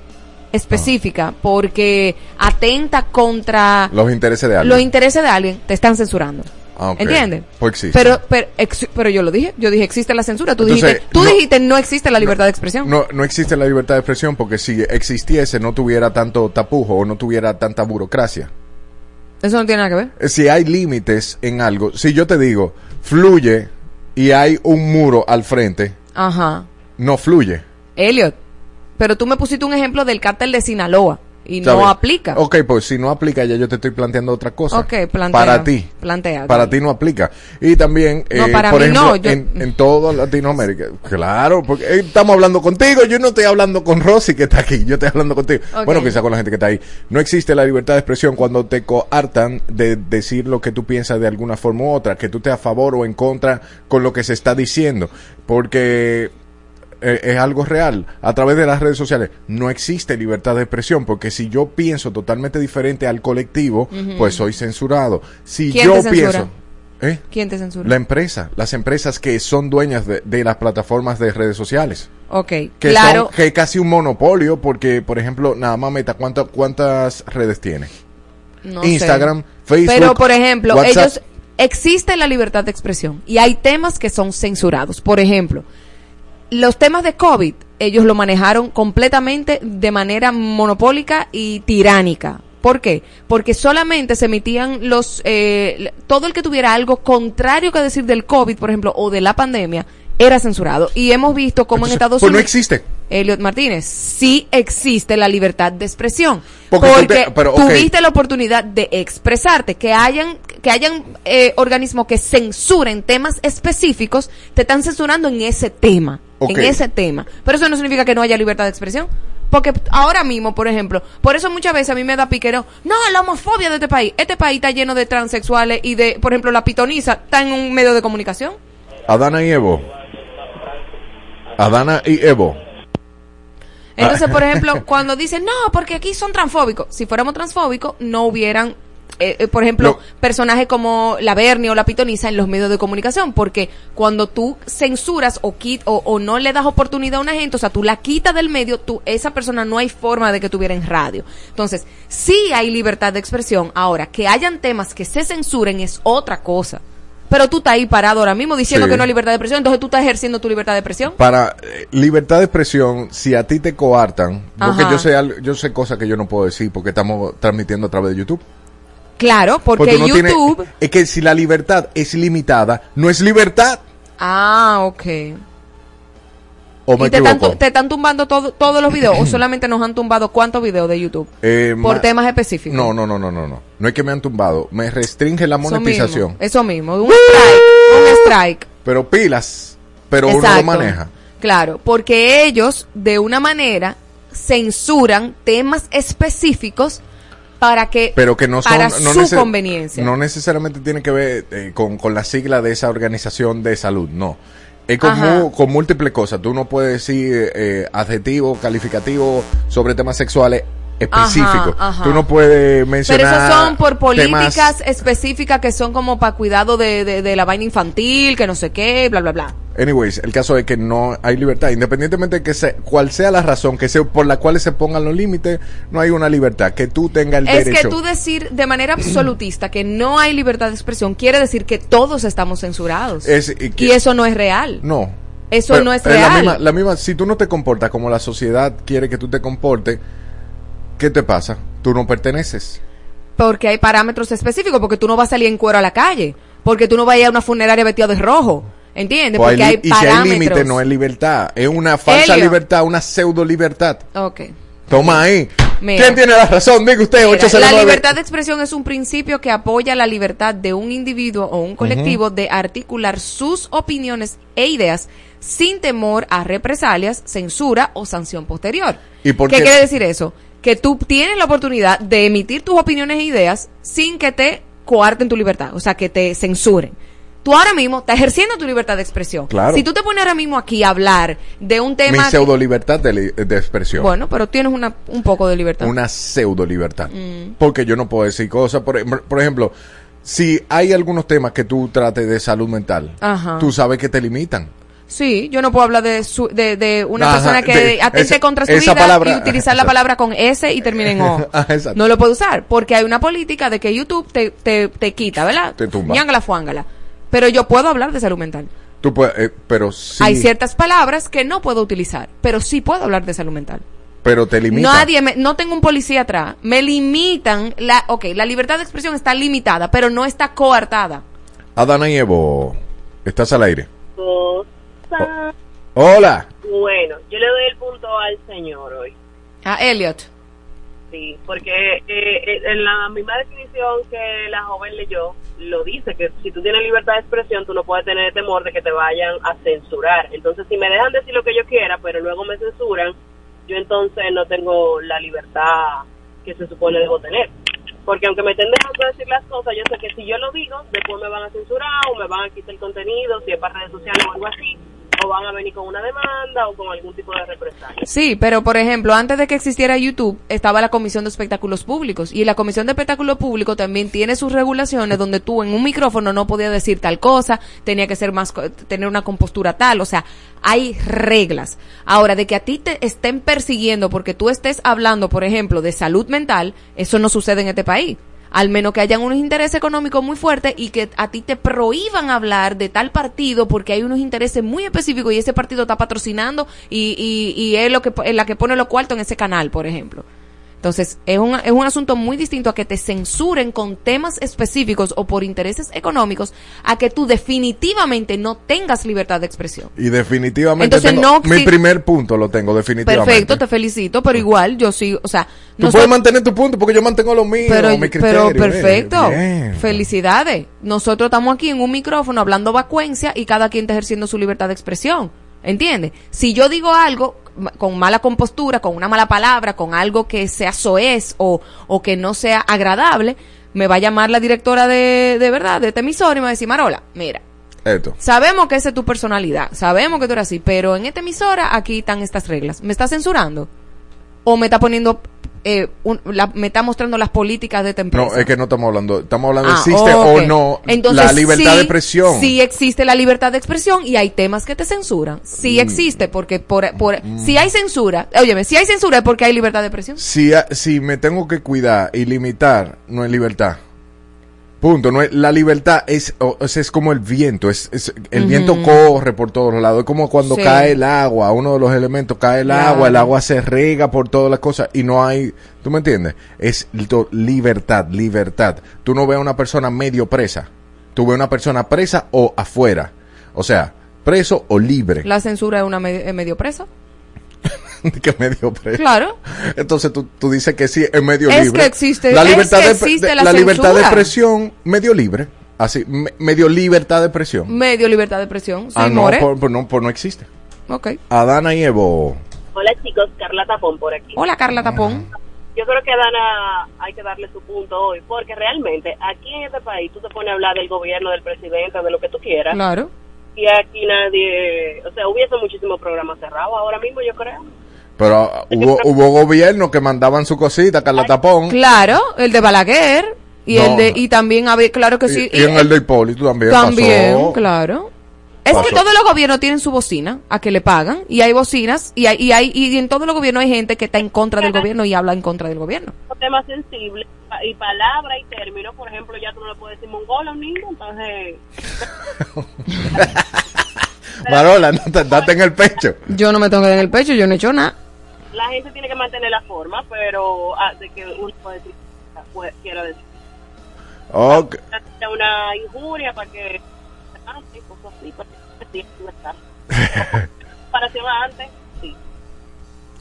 específica porque atenta contra Los intereses de alguien. los intereses de alguien, te están censurando. Ah. ¿Entiendes? Pues existe. Pero, pero, ex- pero yo lo dije, yo dije existe la censura, tú Entonces, dijiste, tú no- dijiste no existe la libertad de expresión. No, no existe la libertad de expresión porque si existiese no tuviera tanto tapujo o no tuviera tanta burocracia. Eso no tiene nada que ver. Eh, Si hay límites en algo, si yo te digo fluye y hay un muro al frente, Ajá. no fluye. Elliot, pero tú me pusiste un ejemplo del cártel de Sinaloa y no aplica. Ok, pues si no aplica ya yo te estoy planteando otra cosa. Ok, plantea. Para ti. Plantea. Para ti no aplica. Y también, No, eh, para por mí ejemplo, no, yo- en, en toda Latinoamérica. Claro, porque eh, estamos hablando contigo. Yo no estoy hablando con Rosy que está aquí. Yo estoy hablando contigo. Bueno, quizá con la gente que está ahí. No existe la libertad de expresión cuando te coartan de decir lo que tú piensas de alguna forma u otra. Que tú estés a favor o en contra con lo que se está diciendo. Porque eh, es algo real. A través de las redes sociales no existe libertad de expresión porque si yo pienso totalmente diferente al colectivo, pues soy censurado. Si ¿Quién yo te censura? pienso... ¿Eh? ¿Quién te censura? La empresa, las empresas que son dueñas de, de las plataformas de redes sociales. ok, Que, claro. son, que es casi un monopolio porque, por ejemplo, nada más meta, ¿cuánta- ¿cuántas redes tiene? No sé. Instagram, Facebook. Pero, por ejemplo, WhatsApp. ellos existe la libertad de expresión y hay temas que son censurados. Por ejemplo, los temas de COVID, ellos lo manejaron completamente de manera monopólica y tiránica. ¿Por qué? Porque solamente se emitían los, eh, todo el que tuviera algo contrario que decir del COVID, por ejemplo, o de la pandemia, era censurado. Y hemos visto cómo en Estados pues no Unidos... existe. Elliot Martínez, sí existe la libertad de expresión. Porque Porque, tú te- pero, ok. tuviste la oportunidad de expresarte, que hayan, que hayan eh, organismos que censuren temas específicos, te están censurando en ese tema, en ese tema. Pero eso no significa que no haya libertad de expresión. Porque ahora mismo, por ejemplo, por eso muchas veces a mí me da piquero, no, la homofobia de este país. Este país está lleno de transexuales y de, por ejemplo, la pitoniza está en un medio de comunicación. Adana y Evo. Adana y Evo. Entonces, por ejemplo, cuando dicen, no, porque aquí son transfóbicos. Si fuéramos transfóbicos, no hubieran, eh, eh, por ejemplo, Lo- personajes como la Bernie o la Pitoniza en los medios de comunicación. Porque cuando tú censuras o, quit, o, o no le das oportunidad a una gente, o sea, tú la quitas del medio, tú, esa persona no hay forma de que tuviera en radio. Entonces, sí hay libertad de expresión. Ahora, que hayan temas que se censuren es otra cosa. Pero tú estás ahí parado ahora mismo diciendo Sí. que no hay libertad de expresión, entonces tú estás ejerciendo tu libertad de expresión. Para eh, libertad de expresión, si a ti te coartan, porque yo sé yo sé cosas que yo no puedo decir porque estamos transmitiendo a través de YouTube. Claro, porque Porque uno tiene- YouTube... es que si la libertad es limitada, no es libertad. Ah, ok. ¿O me ¿Y te están, equivoco? te están tumbando todo- todos los videos o solamente nos han tumbado cuántos videos de YouTube? Eh, por ma- temas específicos. No, no, no, no, no, no. No es que me han tumbado, me restringe la Eso monetización. mismo, Eso mismo, un strike, un strike. Pero pilas, pero uno lo maneja. Claro, porque ellos de una manera censuran temas específicos para que Pero que no son para no su conveniencia. No necesariamente tiene que ver eh, con, con la sigla de esa organización de salud, no. Es con, con múltiples cosas. Tú no puedes decir eh, adjetivo, calificativo sobre temas sexuales específicos. Ajá, ajá. Tú no puedes Pero mencionar. esos son por políticas temas- específicas que son como para cuidado de, de, de la vaina infantil, que no sé qué, bla, bla, bla. Anyways, el caso es que no hay libertad. Independientemente de que se, cuál sea la razón que sea, por la cual se pongan los límites, no hay una libertad. Que tú tengas el Es derecho. que tú decir de manera absolutista que no hay libertad de expresión quiere decir que todos estamos censurados. Es- y que- y eso no es real. No. Eso Pero no es La real. misma, la misma, si tú no te comportas como la sociedad quiere que tú te comportes, ¿qué te pasa? Tú no perteneces. Porque hay parámetros específicos, porque tú no vas a salir en cuero a la calle, porque tú no vas a ir a una funeraria vestido de rojo. ¿Entiendes? Hay Porque li- hay y si hay parámetros. límite, no es libertad. Es una falsa libertad, una pseudo libertad. Ok. Toma ahí. Mira. ¿Quién tiene la razón? Diga usted, Mira, 809. la libertad de expresión es un principio que apoya la libertad de un individuo o un colectivo de articular sus opiniones e ideas sin temor a represalias, censura o sanción posterior. ¿Y por ¿Qué qué? quiere decir eso? Que tú tienes la oportunidad de emitir tus opiniones e ideas sin que te coarten tu libertad, o sea, que te censuren. Tú ahora mismo estás ejerciendo tu libertad de expresión. Claro. Si tú te pones ahora mismo aquí a hablar de un Mi tema... que- pseudo libertad de, li- de expresión. bueno, pero tienes una, un poco de libertad. Una pseudo libertad. Mm. Porque yo no puedo decir cosas. Por, em- por ejemplo, si hay algunos temas que tú trates de salud mental, Ajá. tú sabes que te limitan. Sí, yo no puedo hablar de, su- de, de una Ajá, persona que de- atente esa- contra su vida palabra- y utilizar la palabra con S y termine en O. Ah. No lo puedo usar porque hay una política de que YouTube te, te, te quita, ¿verdad? Te tumba. Ñángala, fuángala. Pero yo puedo hablar de salud mental. Tú puedes, eh, pero sí. Hay ciertas palabras que no puedo utilizar, pero sí puedo hablar de salud mental. Pero te limita. Nadie me- no tengo un policía atrás. Me limitan la, ok, la libertad de expresión está limitada, pero no está coartada. Adana y Evo, estás al aire. Cosa. Hola. Bueno, yo le doy el punto al señor hoy. A Elliot. Sí, porque eh, eh, en la misma definición que la joven leyó, lo dice, que si tú tienes libertad de expresión, tú no puedes tener temor de que te vayan a censurar. Entonces, si me dejan decir lo que yo quiera, pero luego me censuran, yo entonces no tengo la libertad que se supone debo tener. Porque aunque me estén dejando decir las cosas, yo sé que si yo lo digo, después me van a censurar o me van a quitar el contenido, si es para redes sociales o algo así, o van a venir con una demanda o con algún tipo de. Sí, pero por ejemplo, antes de que existiera YouTube, estaba la Comisión de Espectáculos Públicos. Y la Comisión de Espectáculos Públicos también tiene sus regulaciones donde tú en un micrófono no podías decir tal cosa, tenía que ser más, tener una compostura tal. O sea, hay reglas. Ahora, de que a ti te estén persiguiendo porque tú estés hablando, por ejemplo, de salud mental, eso no sucede en este país. Al menos que hayan unos intereses económicos muy fuertes y que a ti te prohíban hablar de tal partido porque hay unos intereses muy específicos y ese partido está patrocinando y, y, y es lo que es la que pone los cuartos en ese canal, por ejemplo. Entonces, es un, es un asunto muy distinto a que te censuren con temas específicos o por intereses económicos, a que tú definitivamente no tengas libertad de expresión. Y definitivamente Entonces, tengo- no- mi si- primer punto lo tengo definitivamente. Perfecto, te felicito, pero igual yo sí, o sea, Tú nosotros- puedes mantener tu punto porque yo mantengo lo mío, pero, mi pero criterio. eh, perfecto, bien. felicidades. Nosotros estamos aquí en un micrófono hablando vacuencia y cada quien está ejerciendo su libertad de expresión. ¿Entiendes? Si yo digo algo con mala compostura, con una mala palabra, con algo que sea soez o, o que no sea agradable, me va a llamar la directora de, de verdad, de emisor y me va a decir, Marola, mira, Esto. sabemos que esa es tu personalidad, sabemos que tú eres así, pero en esta emisora aquí están estas reglas. ¿Me está censurando? ¿O me está poniendo, eh, un- la- me está mostrando las políticas de esta empresa? No, es que no estamos hablando, estamos hablando, Ah, existe o no Entonces, la libertad sí, de expresión. Sí existe la libertad de expresión y hay temas que te censuran. Sí Mm. existe porque por, por si hay censura, óyeme, si hay censura es porque hay libertad de expresión. Si, si me tengo que cuidar y limitar, no es libertad. Punto. No es, la libertad es, sea, es como el viento. Es, es- el viento corre por todos lados. Es como cuando Sí. cae el agua, uno de los elementos, cae el agua, el agua se rega por todas las cosas y no hay, ¿tú me entiendes? Es libertad, libertad. Tú no ves a una persona medio presa. Tú ves a una persona presa o afuera. O sea, preso o libre. La censura es una me- es medio presa. que medio preso. Claro. Entonces tú, tú dices que sí, es medio Es libre. que existe- la es libertad, que de, existe de- la libertad de expresión, medio libre. Así, me- medio libertad de expresión. Medio libertad de expresión. Sí, ah, no, por, por no, por no existe. Ok. Adana y Evo. Hola chicos, Carla Tapón por aquí. Hola Carla Tapón. Yo creo que a Dana hay que darle su punto hoy, porque realmente aquí en este país tú te pones a hablar del gobierno, del presidente, de lo que tú quieras. Claro. Y aquí nadie, o sea, hubiese muchísimos programas cerrados ahora mismo, yo creo. Pero ah, hubo, hubo gobiernos que mandaban su cosita, Carla Tapón. Claro, el de Balaguer y No. el de y también había claro que sí. y, y en el de Hipólito también, También, pasó. claro. Es que todos los gobiernos tienen su bocina a que le pagan y hay bocinas y hay, y hay y en todos los gobiernos hay gente que está en contra del gobierno y habla en contra del gobierno. Un tema sensible pa- y palabra y término, por ejemplo, ya tú no le puedes decir mongol a un niño, entonces Marola, no te date en el pecho. Yo no me tengo que dar en el pecho, yo no he hecho nada. la gente tiene que mantener la forma, pero ah, de que uno puede decir, pues, quiero decir, Ok. es una injuria para que antes, cosas así, para que sí, libertad. Comparación a antes, sí.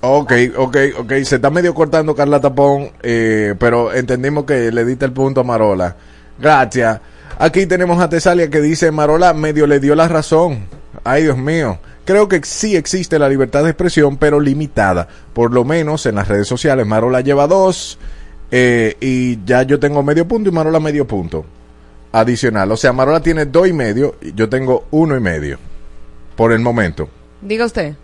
Ok, ok, ok. Se está medio cortando Carla Tapón, eh, pero entendimos que le diste el punto a Marola. Gracias. Aquí tenemos a Tesalia que dice, Marola medio le dio la razón. Ay, Dios mío. Creo que sí existe la libertad de expresión, pero limitada. Por lo menos en las redes sociales. Marola lleva dos eh, y ya yo tengo medio punto y Marola medio punto. Adicional. O sea, Marola tiene dos y medio y yo tengo uno y medio. Por el momento. Diga usted.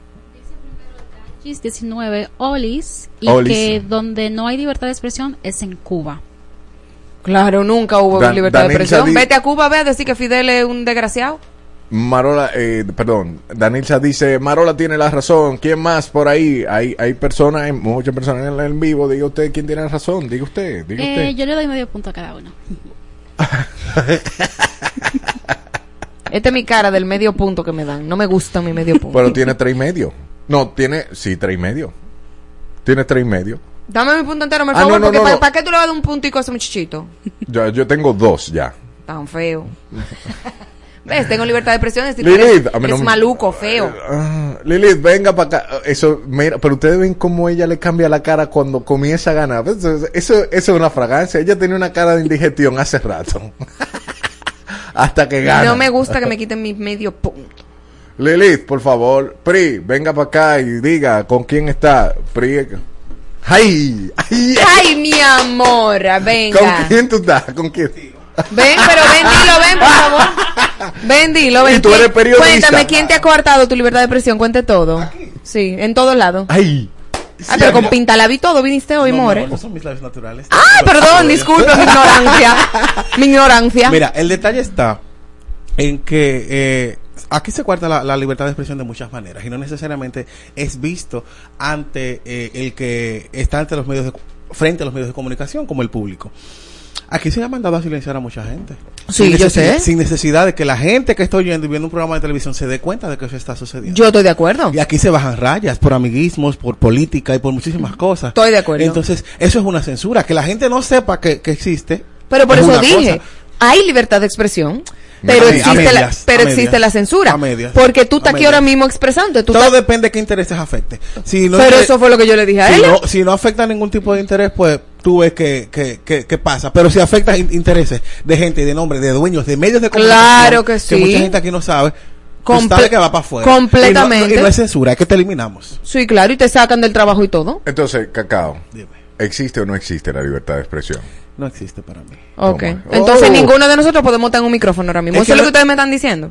19 Olis y Olis. que donde no hay libertad de expresión es en Cuba. Claro, nunca hubo Dan- libertad de expresión. Sadi- Vete a Cuba, ve a decir que Fidel es un desgraciado. Marola, eh, perdón, Danilza dice, Marola tiene la razón, ¿quién más por ahí? Hay, hay personas, hay muchas personas en el en vivo, diga usted quién tiene la razón, diga usted, diga Eh, usted. yo le doy medio punto a cada uno. Esta es mi cara del medio punto que me dan. No me gusta mi medio punto. Pero tiene tres y medio. No, tiene, sí, tres y medio. Tiene tres y medio. Dame mi punto entero, por Ah, favor, no, no, porque no, ¿para no. qué tú le vas a dar un puntico a ese muchachito? Yo, yo tengo dos ya. Tan feo. ¿Ves? Tengo libertad de expresión. Es, Lilith, no me- maluco, feo. Ah, Lilith, venga para acá. Eso, mira, pero ustedes ven cómo ella le cambia la cara cuando comienza a ganar. Eso, eso, eso es una fragancia. Ella tenía una cara de indigestión hace rato. Hasta que gana. No me gusta que me quiten mi medio punto. Lilith, por favor, Pri, venga para acá y diga con quién está. Pri, ¡ay! ¡ay! Ay, mi amor, ¿Con venga. quién tú estás? ¿Con quién? Ven, pero ven, dilo, ven, por favor. Ven, dilo, ven. Y tú eres ¿Quién- periodista. Cuéntame, ¿quién te ha coartado tu libertad de expresión? Cuente todo. Sí, en todos lados. ¡Ay! Ah, pero con pintalabi todo viniste hoy, No, more. no, no son mis labios naturales. Ay, perdón, disculpe mi ignorancia. Mi ignorancia. Mira, el detalle está en que eh, aquí se cuarta la, la libertad de expresión de muchas maneras y no necesariamente es visto ante eh, el que está ante los medios de, frente a los medios de comunicación como el público. Aquí se ha mandado a silenciar a mucha gente. Sí, sin yo necesidad- sé. Sin necesidad de que la gente que está oyendo y viendo un programa de televisión se dé cuenta de que eso está sucediendo. Yo estoy de acuerdo. Y aquí se bajan rayas por amiguismos, por política y por muchísimas cosas. Estoy de acuerdo. Entonces, eso es una censura. Que la gente no sepa que, que existe. Pero por es eso dije, cosa. hay libertad de expresión, pero existe la, medias, pero a existe medias, la censura. a medias, porque tú estás aquí ahora mismo expresando. Tú Todo depende de qué intereses afecte. Si no Pero eso fue lo que yo le dije a si ella. No, si no afecta ningún tipo de interés, pues tú ves que, que, que, que pasa. Pero si afecta in- intereses de gente, de nombre, de dueños, de medios de comunicación. Claro que sí. mucha gente aquí no sabe. Comple- que va para afuera. completamente. Y no, y no es censura, es que te eliminamos. Sí, claro, y te sacan del trabajo y todo. Entonces, Cacao, ¿existe o no existe la libertad de expresión? No existe para mí. Ok. Entonces Oh. ninguno de nosotros podemos tener un micrófono ahora mismo. Es Eso es lo que ustedes me están diciendo.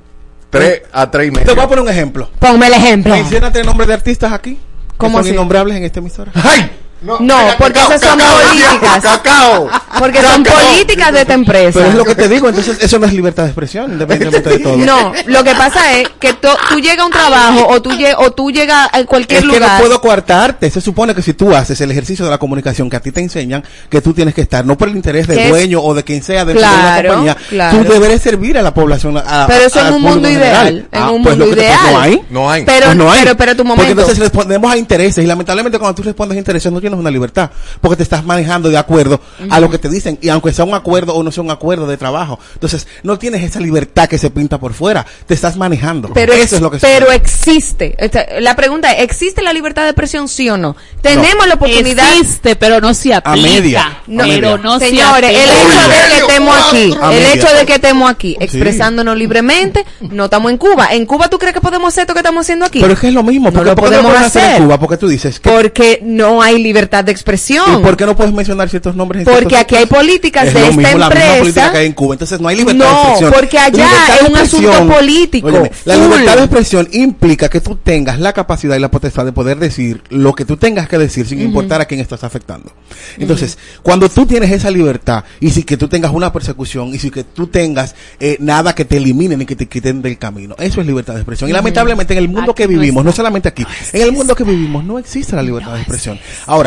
Tres a tres y Te medio. voy a poner un ejemplo. Ponme el ejemplo. Menciónate nombres de artistas aquí. ¿Cómo que son así? innombrables en esta emisora. ¡Ay! No, porque esas son políticas. Cacao. Porque son Cacao. políticas de esta empresa. Pero es lo que te digo, entonces eso no es libertad de expresión, independientemente de todo. No, lo que pasa es que to- tú llegas a un trabajo o tú, lle- o tú llegas a cualquier Es que lugar. no puedo coartarte. Se supone que si tú haces el ejercicio de la comunicación que a ti te enseñan, que tú tienes que estar, no por el interés Que del es- dueño o de quien sea dentro Claro, de una compañía, claro. tú deberes servir a la población. a- Pero eso a- en un mundo ideal, en Ah, un pues mundo lo que ideal. No hay. No hay. Pero, Pues no hay. pero, pero tu Porque momento. entonces respondemos a intereses y lamentablemente cuando tú respondes a intereses no tienes una libertad porque te estás manejando de acuerdo a lo que te dicen y aunque sea un acuerdo o no sea un acuerdo de trabajo. Entonces no tienes esa libertad que se pinta por fuera. Te estás manejando. Pero, eso es lo que pero sucede. existe. La pregunta es, ¿existe la libertad de expresión sí o no? Tenemos la oportunidad. Existe, pero no se aplica. media, No, a pero media. no Señores, se el hecho de que estemos aquí, A el media. hecho de que estemos aquí expresándonos libremente, no estamos en Cuba. ¿En Cuba tú crees que podemos hacer esto que estamos haciendo aquí? Pero es que es lo mismo. No porque lo ¿por qué no podemos puedes hacer hacer. en Cuba? Porque tú dices que Porque no hay libertad de expresión. ¿Y por qué no puedes mencionar ciertos nombres? Porque ciertos aquí hay políticas Es de lo esta mismo, la misma empresa. política que hay en Cuba. Entonces no hay libertad de No, expresión. porque allá Libertad es un asunto político, Óyeme, la libertad de expresión implica que tú tengas la capacidad y la potestad de poder decir lo que tú tengas que decir sin importar a quién estás afectando. Entonces, cuando tú tienes esa libertad y si que tú tengas una persecución y si que tú tengas eh, nada que te eliminen ni que te quiten del camino, eso es libertad de expresión. Y lamentablemente en el mundo que Aquí no vivimos, no solamente aquí, en el mundo que vivimos no existe la libertad de expresión. Ahora,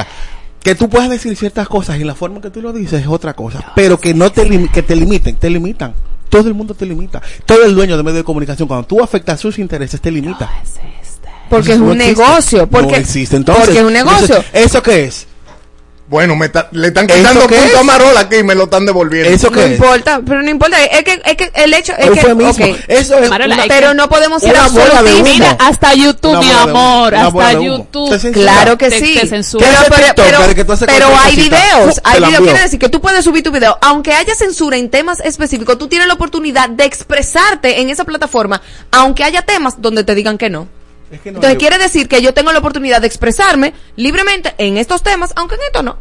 que tú puedas decir ciertas cosas y la forma en que tú lo dices es otra cosa, pero que no te lim- que te limiten, te limitan. Todo el mundo te limita. Todo el dueño de medio de comunicación, cuando tú afectas sus intereses, te limita. Porque es un negocio. Porque, no existe. Entonces, porque es un negocio. entonces, ¿Eso qué es? Bueno, me ta- le están ¿Eso quitando punto es? a Marola aquí y me lo están devolviendo. ¿Eso no qué es? importa, pero no importa. Es que, es que el hecho es que. Eso es Marola, una- que- pero no podemos absolutistas. humo. Mira, hasta YouTube, mi amor, hasta. YouTube. Claro que sí. te. Pero, ¿Qué hace pero, pero- que hay videos. Hay videos. Quiere decir que tú puedes subir tu video. Aunque haya censura en temas específicos, tú tienes la oportunidad de expresarte en esa plataforma, aunque haya temas donde te digan que no. Es que no Entonces hay- quiere decir que yo tengo la oportunidad de expresarme libremente en estos temas, aunque en esto no.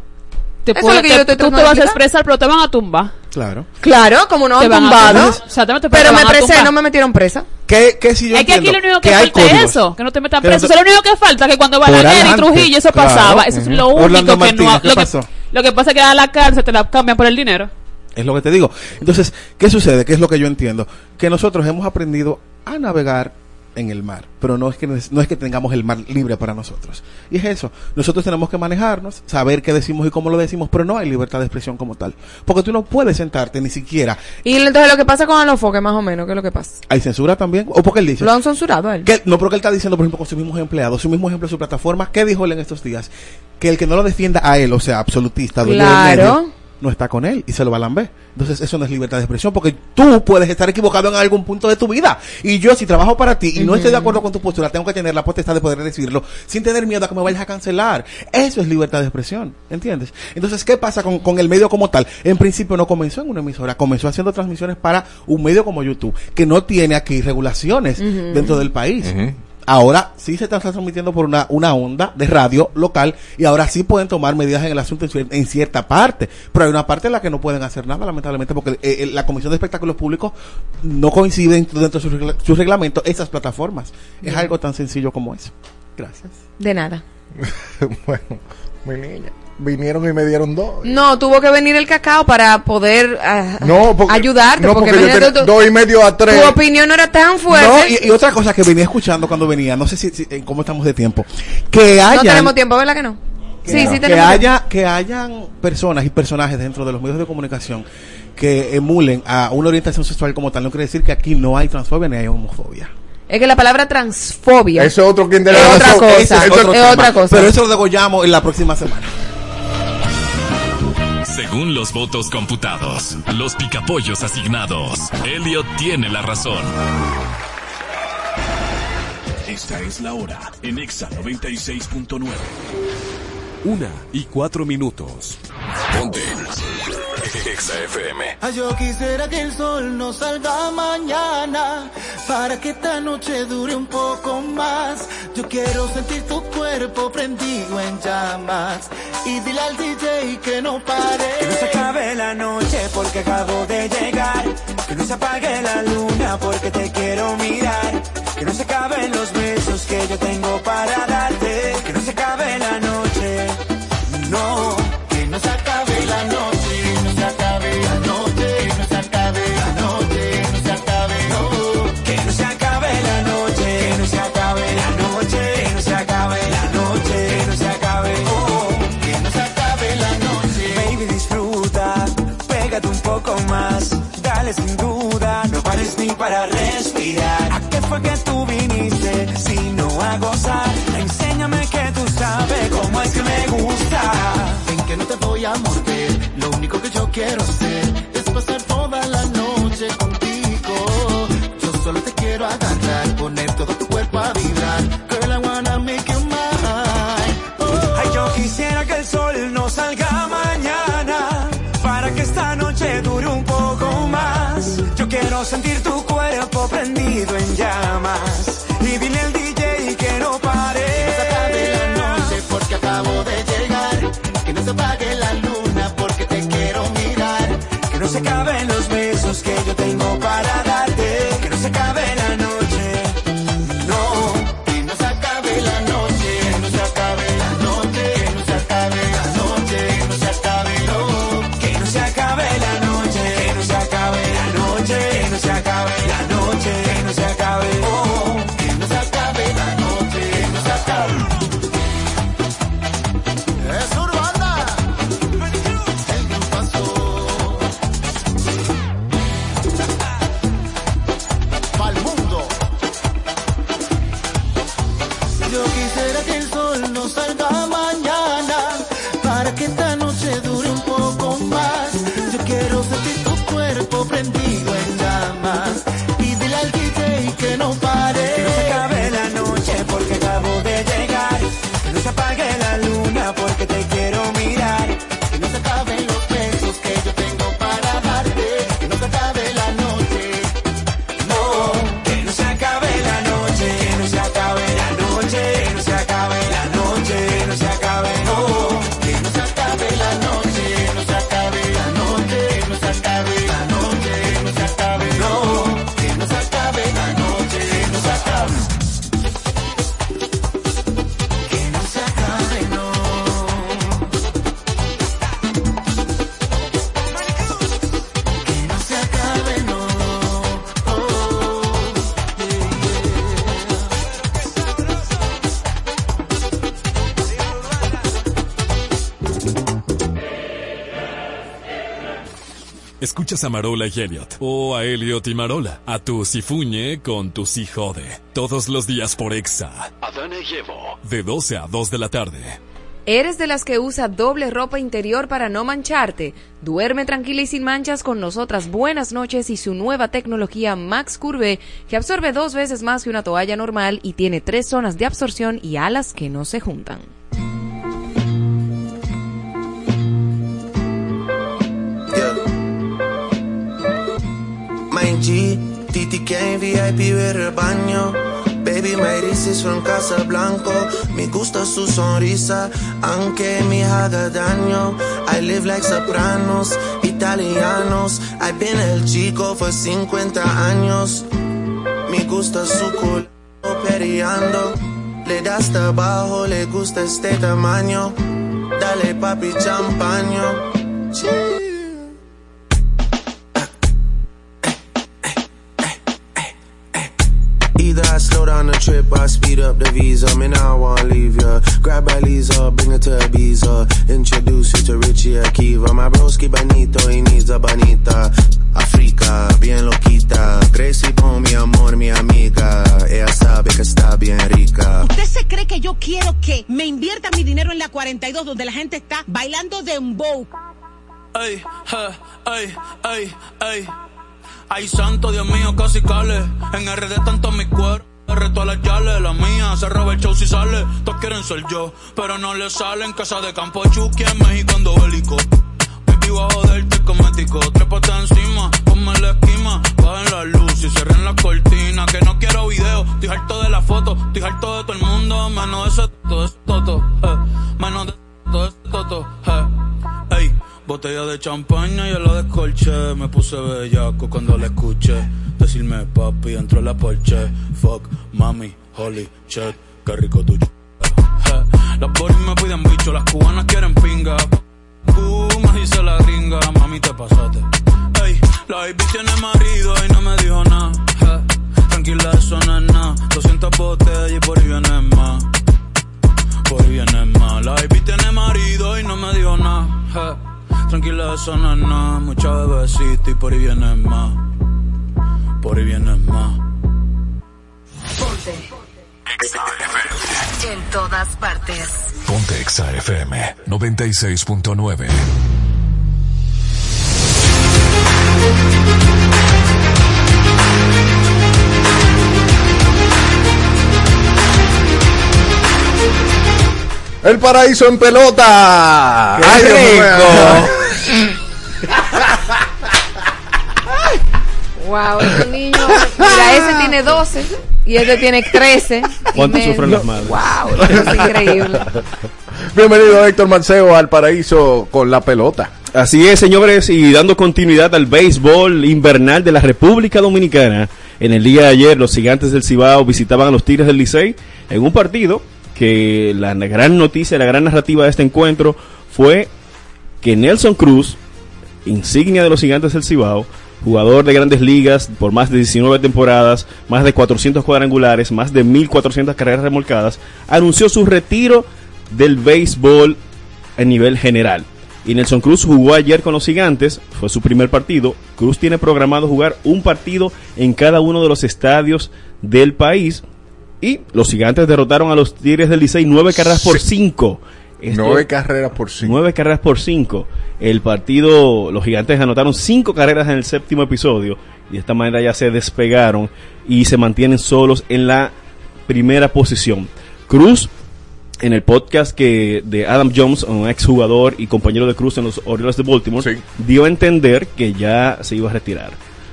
Te Eso puede- es lo que yo te- tú te vas a expresar, pero te van a tumbar. Claro. Claro, como no Te han van a tumbado. tumbar. Exactamente, Pero te me van a presé, no me metieron presa. ¿Qué, qué si yo es que aquí lo único que, falta es eso, que no te metan preso. te- Eso es lo único que falta, que cuando Balaguer y. Trujillo eso Claro. pasaba. Eso es lo único Orlando que Martínez, no... ¿qué Lo que, pasó? lo que pasa es que a la cárcel te la cambian por el dinero. Es lo que te digo. Entonces, ¿qué sucede? ¿Qué es lo que yo entiendo? Que nosotros hemos aprendido a navegar en el mar, pero no es que no es que tengamos el mar libre para nosotros. Y es eso. Nosotros tenemos que manejarnos, saber qué decimos y cómo lo decimos, pero no hay libertad de expresión como tal, porque tú no puedes sentarte ni siquiera. Y entonces lo que pasa con Alofoque, más o menos, ¿qué es lo que pasa? Hay censura también, o porque él dice Lo han censurado a él. que no porque él está diciendo, por ejemplo, con sus mismos empleados, su mismo ejemplo de su plataforma, ¿qué dijo él en estos días? Que el que no lo defienda a él, o sea, absolutista, dueño del Claro. medio, no está con él y se lo va a lamber. Entonces, eso no es libertad de expresión porque tú puedes estar equivocado en algún punto de tu vida. Y yo, si trabajo para ti y no estoy de acuerdo con tu postura, tengo que tener la potestad de poder decirlo sin tener miedo a que me vayas a cancelar. Eso es libertad de expresión, ¿entiendes? Entonces, ¿qué pasa con, con el medio como tal? En principio no comenzó en una emisora, comenzó haciendo transmisiones para un medio como YouTube, que no tiene aquí regulaciones dentro del país. Ahora sí se está transmitiendo por una, una onda de radio local y ahora sí pueden tomar medidas en el asunto en, cier- en cierta parte. Pero hay una parte en la que no pueden hacer nada, lamentablemente, porque eh, eh, la Comisión de Espectáculos Públicos no coincide dentro de su, regla- su reglamento esas plataformas. Es algo tan sencillo como eso. Gracias. De nada. bueno, mi niña. Vinieron y me dieron dos. No, tuvo que venir el cacao para poder ah, No, porque, ayudarte. no, porque, porque yo imagínate tenía tú- dos y medio a tres. tu opinión no era tan fuerte. No, y, y otra cosa que venía escuchando cuando venía, no sé si, si- cómo estamos de tiempo, que No hayan, tenemos tiempo, ¿verdad que no? que, Sí, sí tenemos que- haya que hayan personas y personajes dentro de los medios de comunicación que emulen a una orientación sexual como tal no quiere decir que aquí no hay transfobia ni hay homofobia Es que la palabra transfobia Eso es otro quien de es cosa. Otro otra cosa. pero eso lo degollamos en la próxima semana Según los votos computados, los picapollos asignados, Elliot tiene la razón. Esta es la hora en Exa 96.9. Una y cuatro minutos. Ponte. Exa FM. Ay, yo quisiera que el sol no salga mañana para que esta noche dure un poco más. Yo quiero sentir tu cuerpo prendido en llamas y dile al DJ que no pare. Que no se acabe la noche porque acabo de llegar. Que no se apague la luna porque te quiero mirar. Que no se acaben los besos que yo tengo para darte. Más, dale sin duda, no pares ni para respirar. ¿A qué fue que tú viniste si no a gozar? Enséñame que tú sabes cómo es que me gusta. Ven que no te voy a morder, lo único que yo quiero hacer es pasar toda quiero sentir Escuchas a Marola y Elliot. O a Elliot y Marola. A tu Sifuñe con tu si jode. Todos los días por Exa. Adana y Evo. De 12 a 2 de la tarde. ¿Eres de las que usa doble ropa interior para no mancharte? Duerme tranquila y sin manchas con nosotras Buenas noches y su nueva tecnología Max Curve que absorbe dos veces más que una toalla normal y tiene tres zonas de absorción y alas que no se juntan. Ver el baño. Baby, me dices en Casa Blanco. Me gusta su sonrisa, aunque me haga daño. I live like sopranos, italianos. I've been el chico por 50 años. Me gusta su culo periando. Le da hasta abajo, le gusta este tamaño. Dale papi champaño. Up the visa. Me now I wanna leave ya. Grab a Lisa, bring her to Ibiza. Introduce you to Richie Akiva. My broski bonito, he needs a bonita. Africa, bien loquita. Gracie Pon, mi amor, mi amiga. Ella sabe que está bien rica. ¿Usted se cree que yo quiero que me invierta mi dinero en la 42 donde la gente está bailando dembow? Ey, je, ey, ey, ey. Ay, santo, Dios mío, casi cale. En RD tanto mi cuerpo. A las yales, la mía, se roba el show si sale. Todos quieren ser yo, pero no le salen. Casa de campo, Chucky en México ando bélico. Baby, voy a joderte cosmético. Trépate encima, ponme la esquima. Bajen la luz y cierren la cortina. Que no quiero video, estoy harto de la foto. Estoy harto de todo el mundo, menos de ese toto, ese toto. Eh. Menos de todo ese toto. Eh. Ey, botella de champaña y yo la descolché. Me puse bellaco cuando la escuché. Decirme papi, entró la porche. Fuck, mami, holy shit, qué rico tu Eh, Las boris me piden bicho, las cubanas quieren pinga. Uh, dice la gringa, mami te pasaste. Ey, la baby tiene marido y no me dijo nada. Eh, Tranquila, eso no es nada. 200 botellas y por ahí viene más. Por ahí viene más. La baby tiene marido y no me dijo nada. Eh, Tranquila, eso no es nada. Mucha bebecita y por ahí viene más. Por ahí más. Ponte. En todas partes. Ponte Exa FM 96.9. El paraíso en pelota. ¡Qué Ay, Dios Wow, este niño. Mira, ese tiene 12 y este tiene 13. y ¿Cuánto sufren las madres? Wow, esto es increíble. Bienvenido Héctor Manceo al paraíso con la pelota. Así es, señores, y dando continuidad al béisbol invernal de la República Dominicana. En el día de ayer, los gigantes del Cibao visitaban a los Tigres del Licey en un partido que la gran noticia, la gran narrativa de este encuentro fue que Nelson Cruz, insignia de los gigantes del Cibao, jugador de grandes ligas por más de 19 temporadas, más de 400 cuadrangulares, más de 1400 carreras remolcadas, anunció su retiro del béisbol a nivel general. Y Nelson Cruz jugó ayer con los gigantes, fue su primer partido. Cruz tiene programado jugar un partido en cada uno de los estadios del país. Y los gigantes derrotaron a los Tigres del Licey nueve carreras por cinco. Esto- Nueve carreras por cinco. Nueve carreras por cinco. El partido, los gigantes anotaron cinco carreras en el séptimo episodio. Y de esta manera ya se despegaron y se mantienen solos en la primera posición. Cruz, en el podcast que de Adam Jones, un exjugador y compañero de Cruz en los Orioles de Baltimore, dio a entender que ya se iba a retirar.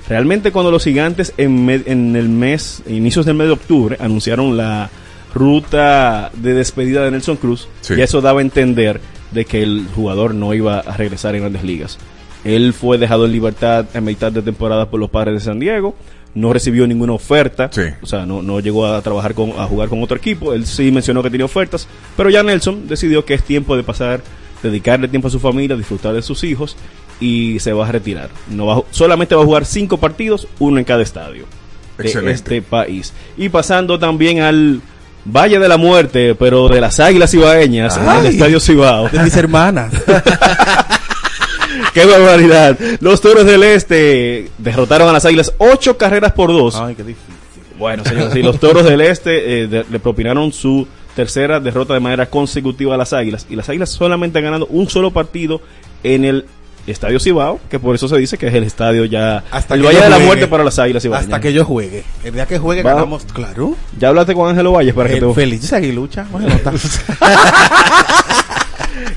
Realmente cuando los gigantes en, en el mes, inicios del mes de octubre, anunciaron la ruta de despedida de Nelson Cruz, Sí. y eso daba a entender de que el jugador no iba a regresar en grandes ligas. Él fue dejado en libertad a mitad de temporada por los padres de San Diego, no recibió ninguna oferta, o sea, no, no llegó a trabajar con, a jugar con otro equipo, él sí mencionó que tenía ofertas, pero ya Nelson decidió que es tiempo de pasar, dedicarle tiempo a su familia, disfrutar de sus hijos y se va a retirar. No va solamente va a jugar cinco partidos, uno en cada estadio de Excelente. este país. Y pasando también al Valle de la Muerte, pero de las Águilas Cibaeñas, en el. Estadio Cibao. De mis hermanas. ¡Qué barbaridad! Los Toros del Este derrotaron a las Águilas ocho carreras por dos. Ay, qué difícil. Bueno, señores, sí, los Toros del Este eh, de- le propinaron su tercera derrota de manera consecutiva a las Águilas. Y las Águilas solamente han ganado un solo partido en el Estadio Cibao, que por eso se dice que es el estadio ya... Hasta el que Valle de la juegue. Muerte para las Águilas Cibaeñas. Hasta que yo juegue. El día que juegue Va- ganamos, claro. ¿Ya hablaste con Ángelo Valles para que te... feliz aguilucha. Bueno.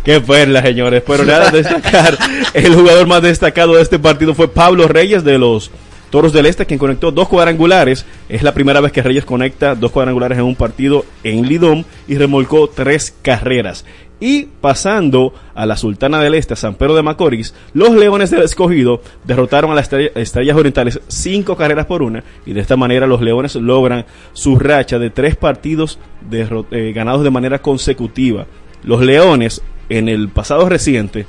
Qué perla, señores. Pero nada, destacar. El jugador más destacado de este partido fue Pablo Reyes de los Toros del Este, quien conectó dos cuadrangulares. Es la primera vez que Reyes conecta dos cuadrangulares en un partido en Lidom y remolcó tres carreras. Y pasando a la Sultana del Este, a San Pedro de Macorís, los Leones del Escogido derrotaron a las Estrella- Estrellas Orientales cinco carreras por una. Y de esta manera los Leones logran su racha de tres partidos eh, ganados de manera consecutiva. Los Leones en el pasado reciente,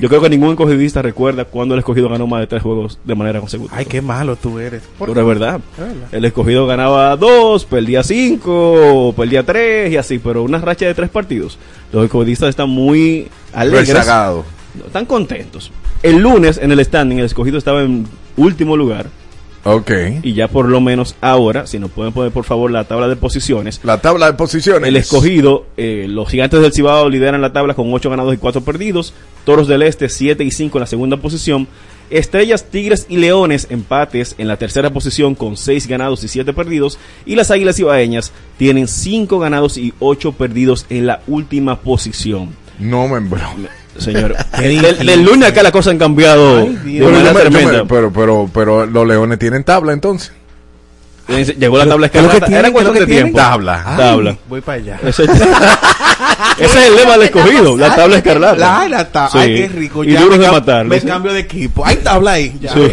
yo creo que ningún escogidista recuerda cuando el escogido ganó más de tres juegos de manera consecutiva. Ay, qué malo tú eres. ¿Por Pero. Es verdad. El escogido ganaba dos, perdía cinco, perdía tres y así, pero una racha de tres partidos. Los escogidistas están muy alegres. Están contentos. El lunes en el standing el escogido estaba en último lugar. Ok. Y ya por lo menos ahora, si nos pueden poner por favor la tabla de posiciones. La tabla de posiciones. El escogido, eh, los gigantes del Cibao lideran la tabla con 8 ganados y 4 perdidos. Toros del Este 7 y 5 en la segunda posición. Estrellas, Tigres y Leones empates en la tercera posición con 6 ganados y 7 perdidos. Y las Águilas Ibaeñas tienen 5 ganados y 8 perdidos en la última posición. No me. Señor, del, del lunes acá las cosas han cambiado de Pero, yo manera me- yo me- tremenda. pero, pero, pero los leones tienen tabla entonces. Llegó la tabla ¿Qué es lo que escarlata. tienen? Era ¿Qué es cuestión que de tiempo. Tabla. Ay, Tabla. Voy para allá. Ese, ese es el lema del escogido, la tabla escarlata. La, ay, la ta- Sí. Ay, qué rico. Y ya duros de matar. Me cambio de equipo. Hay tabla ahí. Ya. Sí.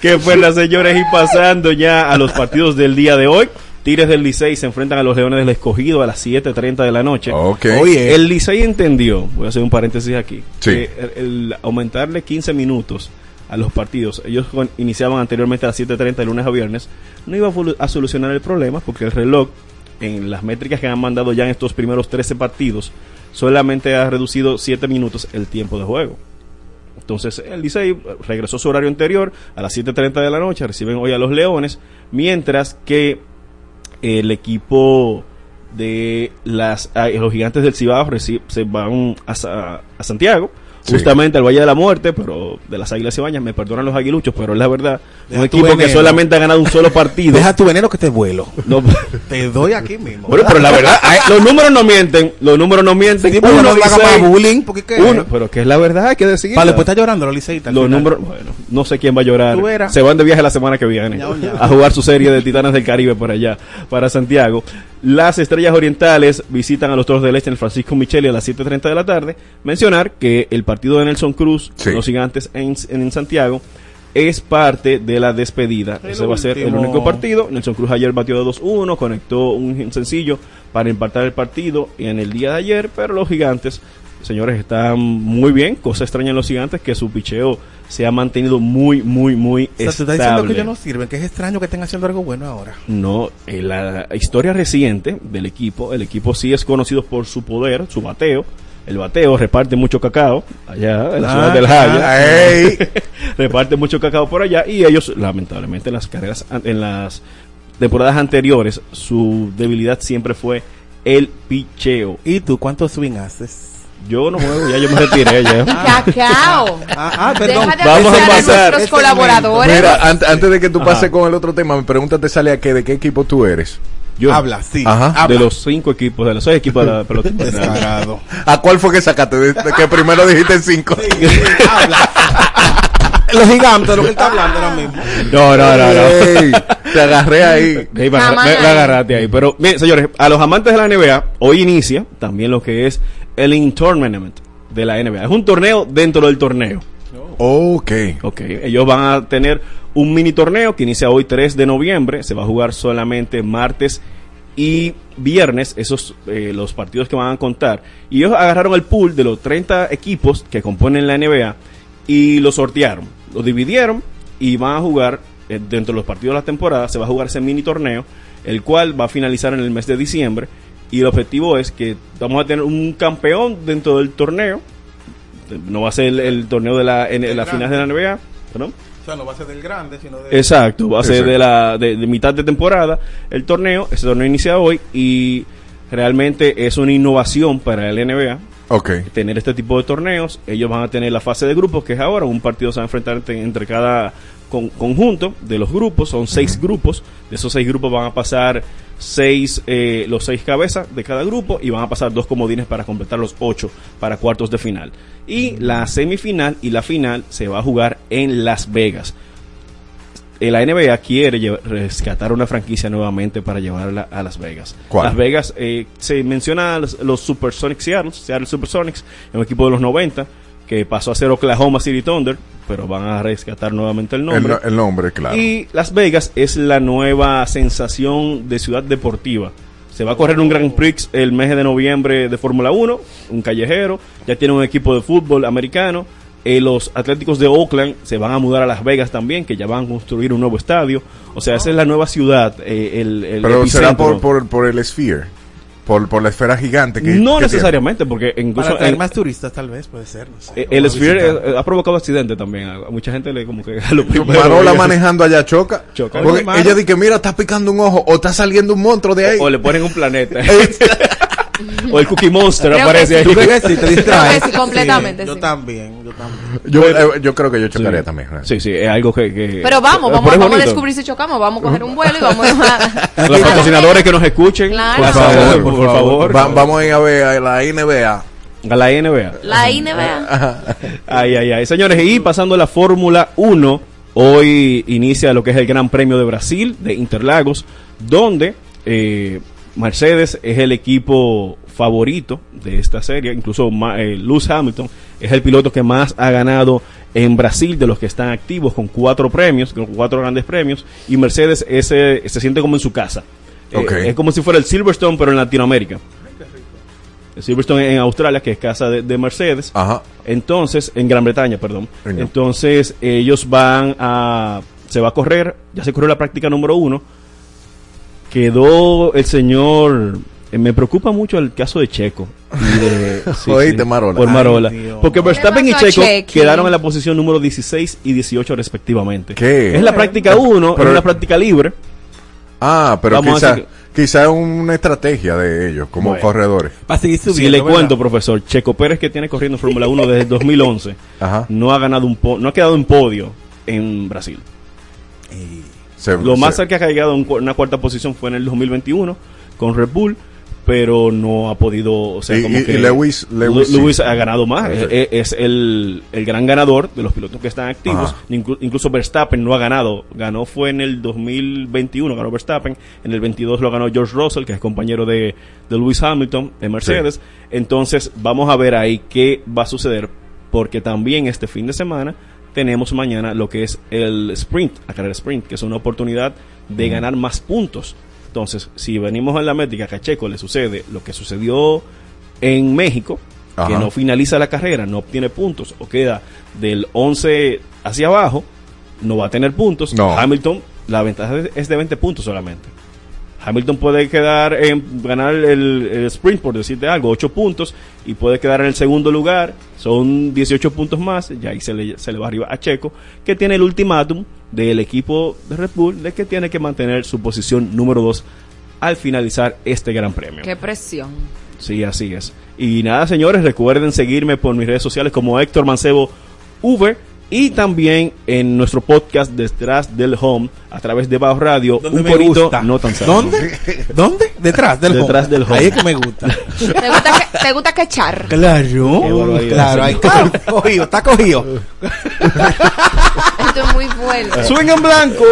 que fue las señores y pasando ya a los partidos del día de hoy. Tigres del Licey se enfrentan a los Leones del Escogido a las 7.30 de la noche. Oye. El Licey entendió, voy a hacer un paréntesis aquí, Sí. que el, el aumentarle 15 minutos a los partidos, ellos iniciaban anteriormente a las 7.30 de lunes a viernes, no iba a, solucionar el problema porque el reloj, en las métricas que han mandado ya en estos primeros 13 partidos, solamente ha reducido 7 minutos el tiempo de juego. Entonces el Licey regresó a su horario anterior a las 7.30 de la noche, reciben hoy a los Leones, mientras que el equipo de las ah, los gigantes del Cibao se van a, a Santiago, Sí. justamente al Valle de la Muerte, pero de las Águilas Ibañas, me perdonan los aguiluchos, pero es la verdad, Deja un equipo que solamente ha ganado un solo partido. Deja tu veneno que te vuelo. No, Te doy aquí mismo. bueno, pero la verdad, ay, los números no mienten, los números no mienten. Sí, Uno no más bullying, porque ¿qué? uno, pero que es la verdad, hay que decir. Vale, pues está llorando los liceístas. Los números, bueno, no sé quién va a llorar. Se van de viaje la semana que viene a jugar su serie de Titanes del Caribe por allá, para Santiago. Las Estrellas Orientales visitan a los Toros del Este en el Francisco Micheli a las 7.30 de la tarde. Mencionar que el partido de Nelson Cruz, Sí. los gigantes en, en Santiago, es parte de la despedida. El Ese va a ser el único partido. Nelson Cruz ayer batió de 2-1, conectó un sencillo para empatar el partido en el día de ayer, pero los gigantes, señores, están muy bien. Cosa extraña en los gigantes que su picheo se ha mantenido muy, muy, muy O sea, tú estás diciendo estable. que ellos no sirven, que es extraño que estén haciendo algo bueno ahora. No, en la historia reciente del equipo, el equipo sí es conocido por su poder, su bateo. El bateo reparte mucho cacao allá en la Ah, ciudad del Jaya. reparte mucho cacao por allá y ellos, lamentablemente, en las carreras, en las temporadas anteriores, su debilidad siempre fue el picheo. ¿Y tú cuántos swing haces? Yo no juego, ya yo me retiré ya. Cacao. Ah, ah, perdón. Deja de Vamos a pasar. nuestros Este colaboradores. Mira, an- antes de que tú Ajá. pases con el otro tema, mi pregunta te sale a que de qué equipo tú eres. Yo, Habla, sí. Ajá. habla. de los cinco equipos, de los seis equipos de la pelota. ¿A cuál fue que sacaste? De, de que primero dijiste cinco. habla. Los gigantes, lo que él está hablando ahora mismo. No, no, no, no. Ey, te agarré ahí. Ey, me, me- agarraste ahí. Pero, miren, señores, a los amantes de la NBA, hoy inicia también lo que es el Tournament de la NBA. Es un torneo dentro del torneo. Ok. Ok, ellos van a tener un mini torneo que inicia hoy 3 de noviembre. Se va a jugar solamente martes y viernes, esos eh, los partidos que van a contar. Y ellos agarraron el pool de los 30 equipos que componen la NBA y lo sortearon. Lo dividieron y van a jugar eh, dentro de los partidos de la temporada. Se va a jugar ese mini torneo, el cual va a finalizar en el mes de diciembre. Y el objetivo es que vamos a tener un campeón dentro del torneo. No va a ser el, el torneo de la, en, la final de la NBA, ¿no? O sea, no va a ser del grande, sino de... Exacto, va a ser de la de, de mitad de temporada el torneo. Ese torneo inicia hoy y realmente es una innovación para el NBA Ok. tener este tipo de torneos. Ellos van a tener la fase de grupos, que es ahora. Un partido se va a enfrentar entre, entre cada con- conjunto de los grupos. Son seis grupos. De esos seis grupos van a pasar seis, eh, los seis cabezas de cada grupo y van a pasar dos comodines para completar los ocho para cuartos de final. Y la semifinal y la final se va a jugar en Las Vegas. La NBA quiere rescatar una franquicia nuevamente para llevarla a Las Vegas. ¿Cuál? Las Vegas eh, se menciona a los, los Supersonics Seattle, Seattle Supersonics, un equipo de los 90 que pasó a ser Oklahoma City Thunder, pero van a rescatar nuevamente el nombre. no- el nombre, claro. Y Las Vegas es la nueva sensación de ciudad deportiva. Se va a correr un Grand Prix el mes de noviembre de Fórmula 1, un callejero. Ya tiene un equipo de fútbol americano. Eh, los Atléticos de Oakland se van a mudar a Las Vegas también, que ya van a construir un nuevo estadio. O sea, esa es la nueva ciudad. eh, el, el Pero será epicentro. por, por, por el Sphere. Por, por la esfera gigante que no que necesariamente, porque incluso Para en- más turistas, tal vez, puede ser. no sé. eh, el Sphere visitar. eh, ha provocado accidentes también. A a mucha gente le como que a lo tiene. primero Marola manejando allá choca. Choca. Porque ella dice que mira, está picando un ojo o está saliendo un monstruo de ahí. O le ponen un planeta. o el Cookie Monster Creo aparece ahí. ¿Tú crees que sí te distraes? Creo que sí, completamente, Yo sí. también, yo también. Yo, eh, yo creo que yo chocaría también. ¿no? Sí, sí, es algo que... que- Pero vamos, vamos, vamos a descubrir si chocamos, vamos a coger un vuelo y vamos a... Los patrocinadores que nos escuchen, Claro. por favor, por, favor. Va- vamos a ir a ver a la NBA. A la NBA. La INBA. Ay, ay, ay. Señores, y pasando a la Fórmula 1, hoy inicia lo que es el Gran Premio de Brasil, de Interlagos, donde eh, Mercedes es el equipo favorito de esta serie. Incluso eh, Lewis Hamilton es el piloto que más ha ganado en Brasil de los que están activos con cuatro premios, con cuatro grandes premios. Y Mercedes ese, se siente como en su casa. Eh, es como si fuera el Silverstone, pero en Latinoamérica. El Silverstone en Australia, que es casa de, de Mercedes. Ajá. Entonces, en Gran Bretaña, perdón. No. Entonces, ellos van a. Se va a correr, ya se corrió la práctica número uno. Quedó el señor. eh, me preocupa mucho el caso de Checo. y de- sí, Oíste, sí, Marola. Por Marola. Porque Verstappen y Checo quedaron en la posición número 16 y 18 respectivamente. ¿Qué? Es la práctica 1, Pero- es una práctica libre. Ah, pero Vamos a quizá, una estrategia de ellos como Bueno. corredores. Para seguir subiendo. Si le ¿verdad? cuento, profesor, Checo Pérez que tiene corriendo en Fórmula 1 desde el 2011, Ajá. no ha ganado un po- no ha quedado en podio en Brasil. Se- Lo más se- cerca que ha llegado a una cuarta posición fue en el 2021 con Red Bull, pero no ha podido, o sea, Y- como y- que y Lewis- Lewis sí. Ha ganado más, Perfecto. es, es el, el gran ganador de los pilotos que están activos. Inclu- incluso Verstappen no ha ganado, ganó fue en el 2021, ganó Verstappen, en el 22 lo ganó George Russell, que es compañero de, de Lewis Hamilton de Mercedes, entonces vamos a ver ahí qué va a suceder, porque también este fin de semana tenemos mañana lo que es el sprint, la carrera sprint, que es una oportunidad de ganar más puntos. Entonces, si venimos en la métrica que a Checo le sucede lo que sucedió en México, que no finaliza la carrera, no obtiene puntos o queda del 11 hacia abajo, no va a tener puntos. No. Hamilton, la ventaja es- es de 20 puntos solamente. Hamilton puede quedar en ganar el, el sprint, por decirte algo, 8 puntos, y puede quedar en el segundo lugar, son 18 puntos más, y ahí se le, se le va arriba a Checo, que tiene el ultimátum del equipo de Red Bull de que tiene que mantener su posición número 2 al finalizar este gran premio. Qué presión. Sí, así es. Y nada, señores, recuerden seguirme por mis redes sociales como Héctor Mancebo V y también en nuestro podcast Detrás del Home a través de Bajo Radio. ¿Dónde un me corito gusta? no tan sano. ¿Dónde? ¿Dónde? Detrás del Detrás home. del home. Ahí es que me gusta. ¿Te gusta, que, te gusta que echar? Claro. Claro, ahí señor. está cogido, está cogido. Esto es muy fuerte. Swing en blanco.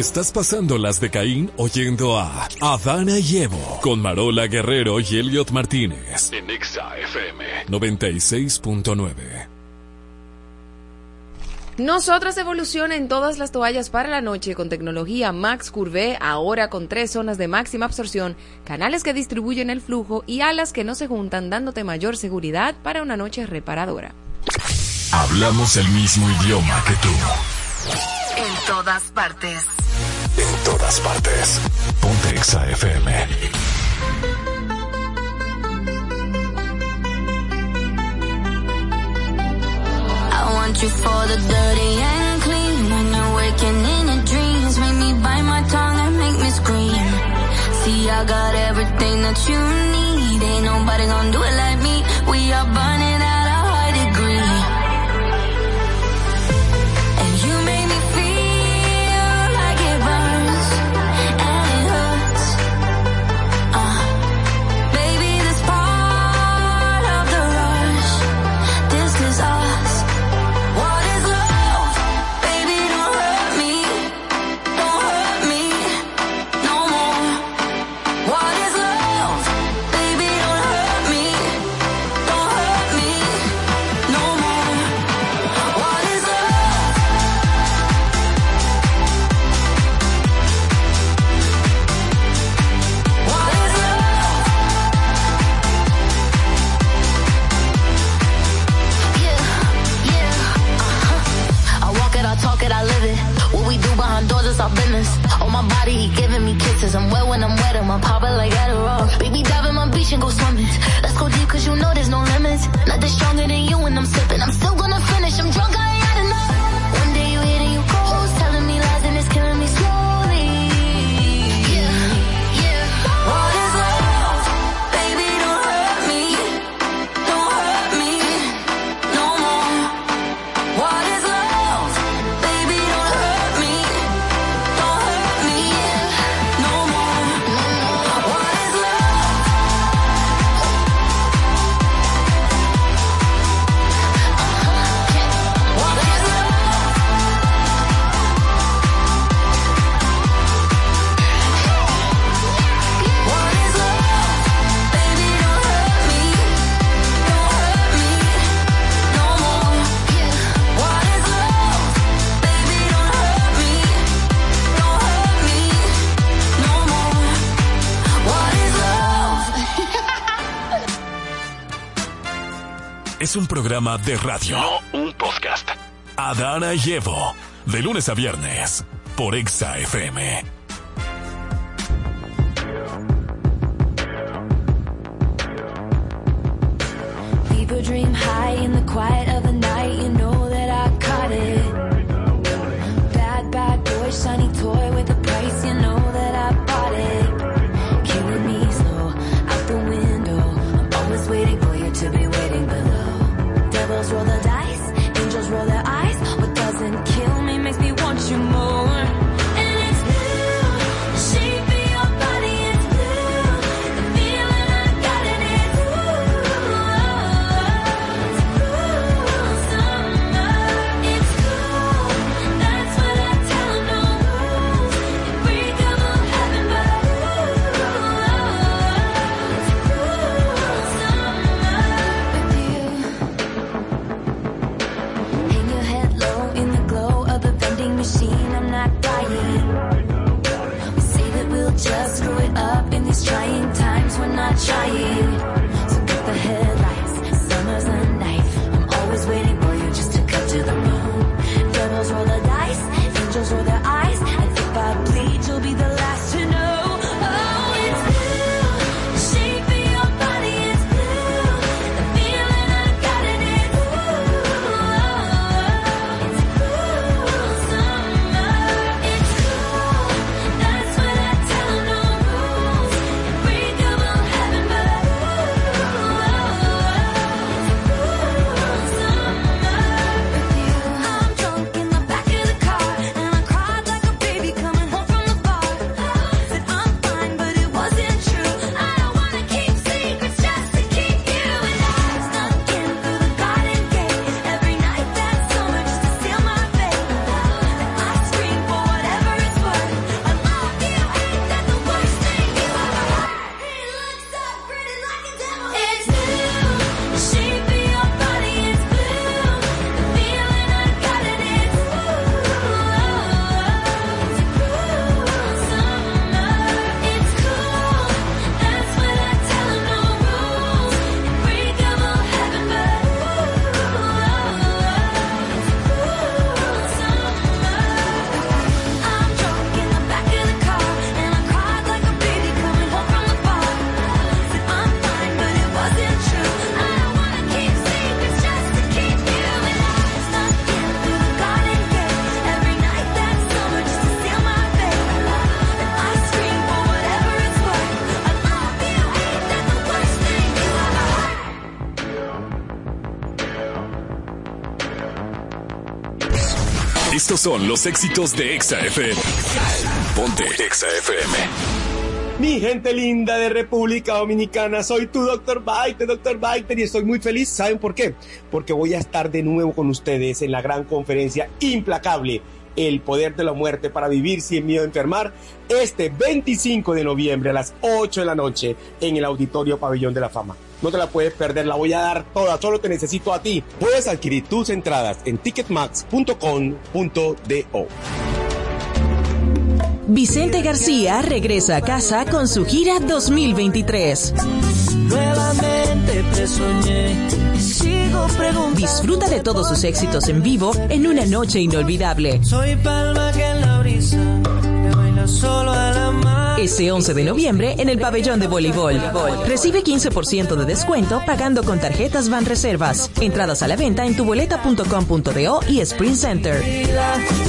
Estás pasando las de Caín oyendo a Adana y Evo con Marola Guerrero y Elliot Martínez en Exa FM 96.9. Nosotros evoluciona en todas las toallas para la noche con tecnología Max Curve, ahora con tres zonas de máxima absorción, canales que distribuyen el flujo y alas que no se juntan dándote mayor seguridad para una noche reparadora. Hablamos el mismo idioma que tú. En todas partes. En todas partes. Ponte Exa FM. I want you for the dirty and clean. When you're waking in your dreams, make me bite my tongue and make me scream. See, I got everything that you need. Ain't nobody gonna do it like me. cause I'm wet when I'm wet and my papa like Adderall. Baby, dive in my beach and go swimming. Let's go deep cause you know there's no limits. Nothing stronger than you when I'm sipping. I'm still gonna es un programa de radio, no un podcast. Adana y Evo, de lunes a viernes, por Exa FM. People dream high in the quiet of the Estos son los éxitos de Exa FM. Ponte Exa FM. Mi gente linda de República Dominicana, soy tu Dr. Biter, Dr. Biter, y estoy muy feliz. ¿Saben por qué? Porque voy a estar de nuevo con ustedes en la gran conferencia implacable, El Poder de la Muerte para Vivir Sin Miedo a Enfermar, este 25 de noviembre a las 8 de la noche en el Auditorio Pabellón de la Fama. No te la puedes perder, la voy a dar toda, solo te necesito a ti. Puedes adquirir tus entradas en ticketmax.com.do. Vicente García regresa a casa con su gira 2023. Nuevamente te soñé y sigo preguntando. Disfruta de todos sus éxitos en vivo en una noche inolvidable. Soy palma que en la brisa que baila solo a la Ese 11 de noviembre en el pabellón de voleibol. Recibe 15% de descuento pagando con tarjetas Van Reservas. Entradas a la venta en tuboleta.com.do y Sprint Center.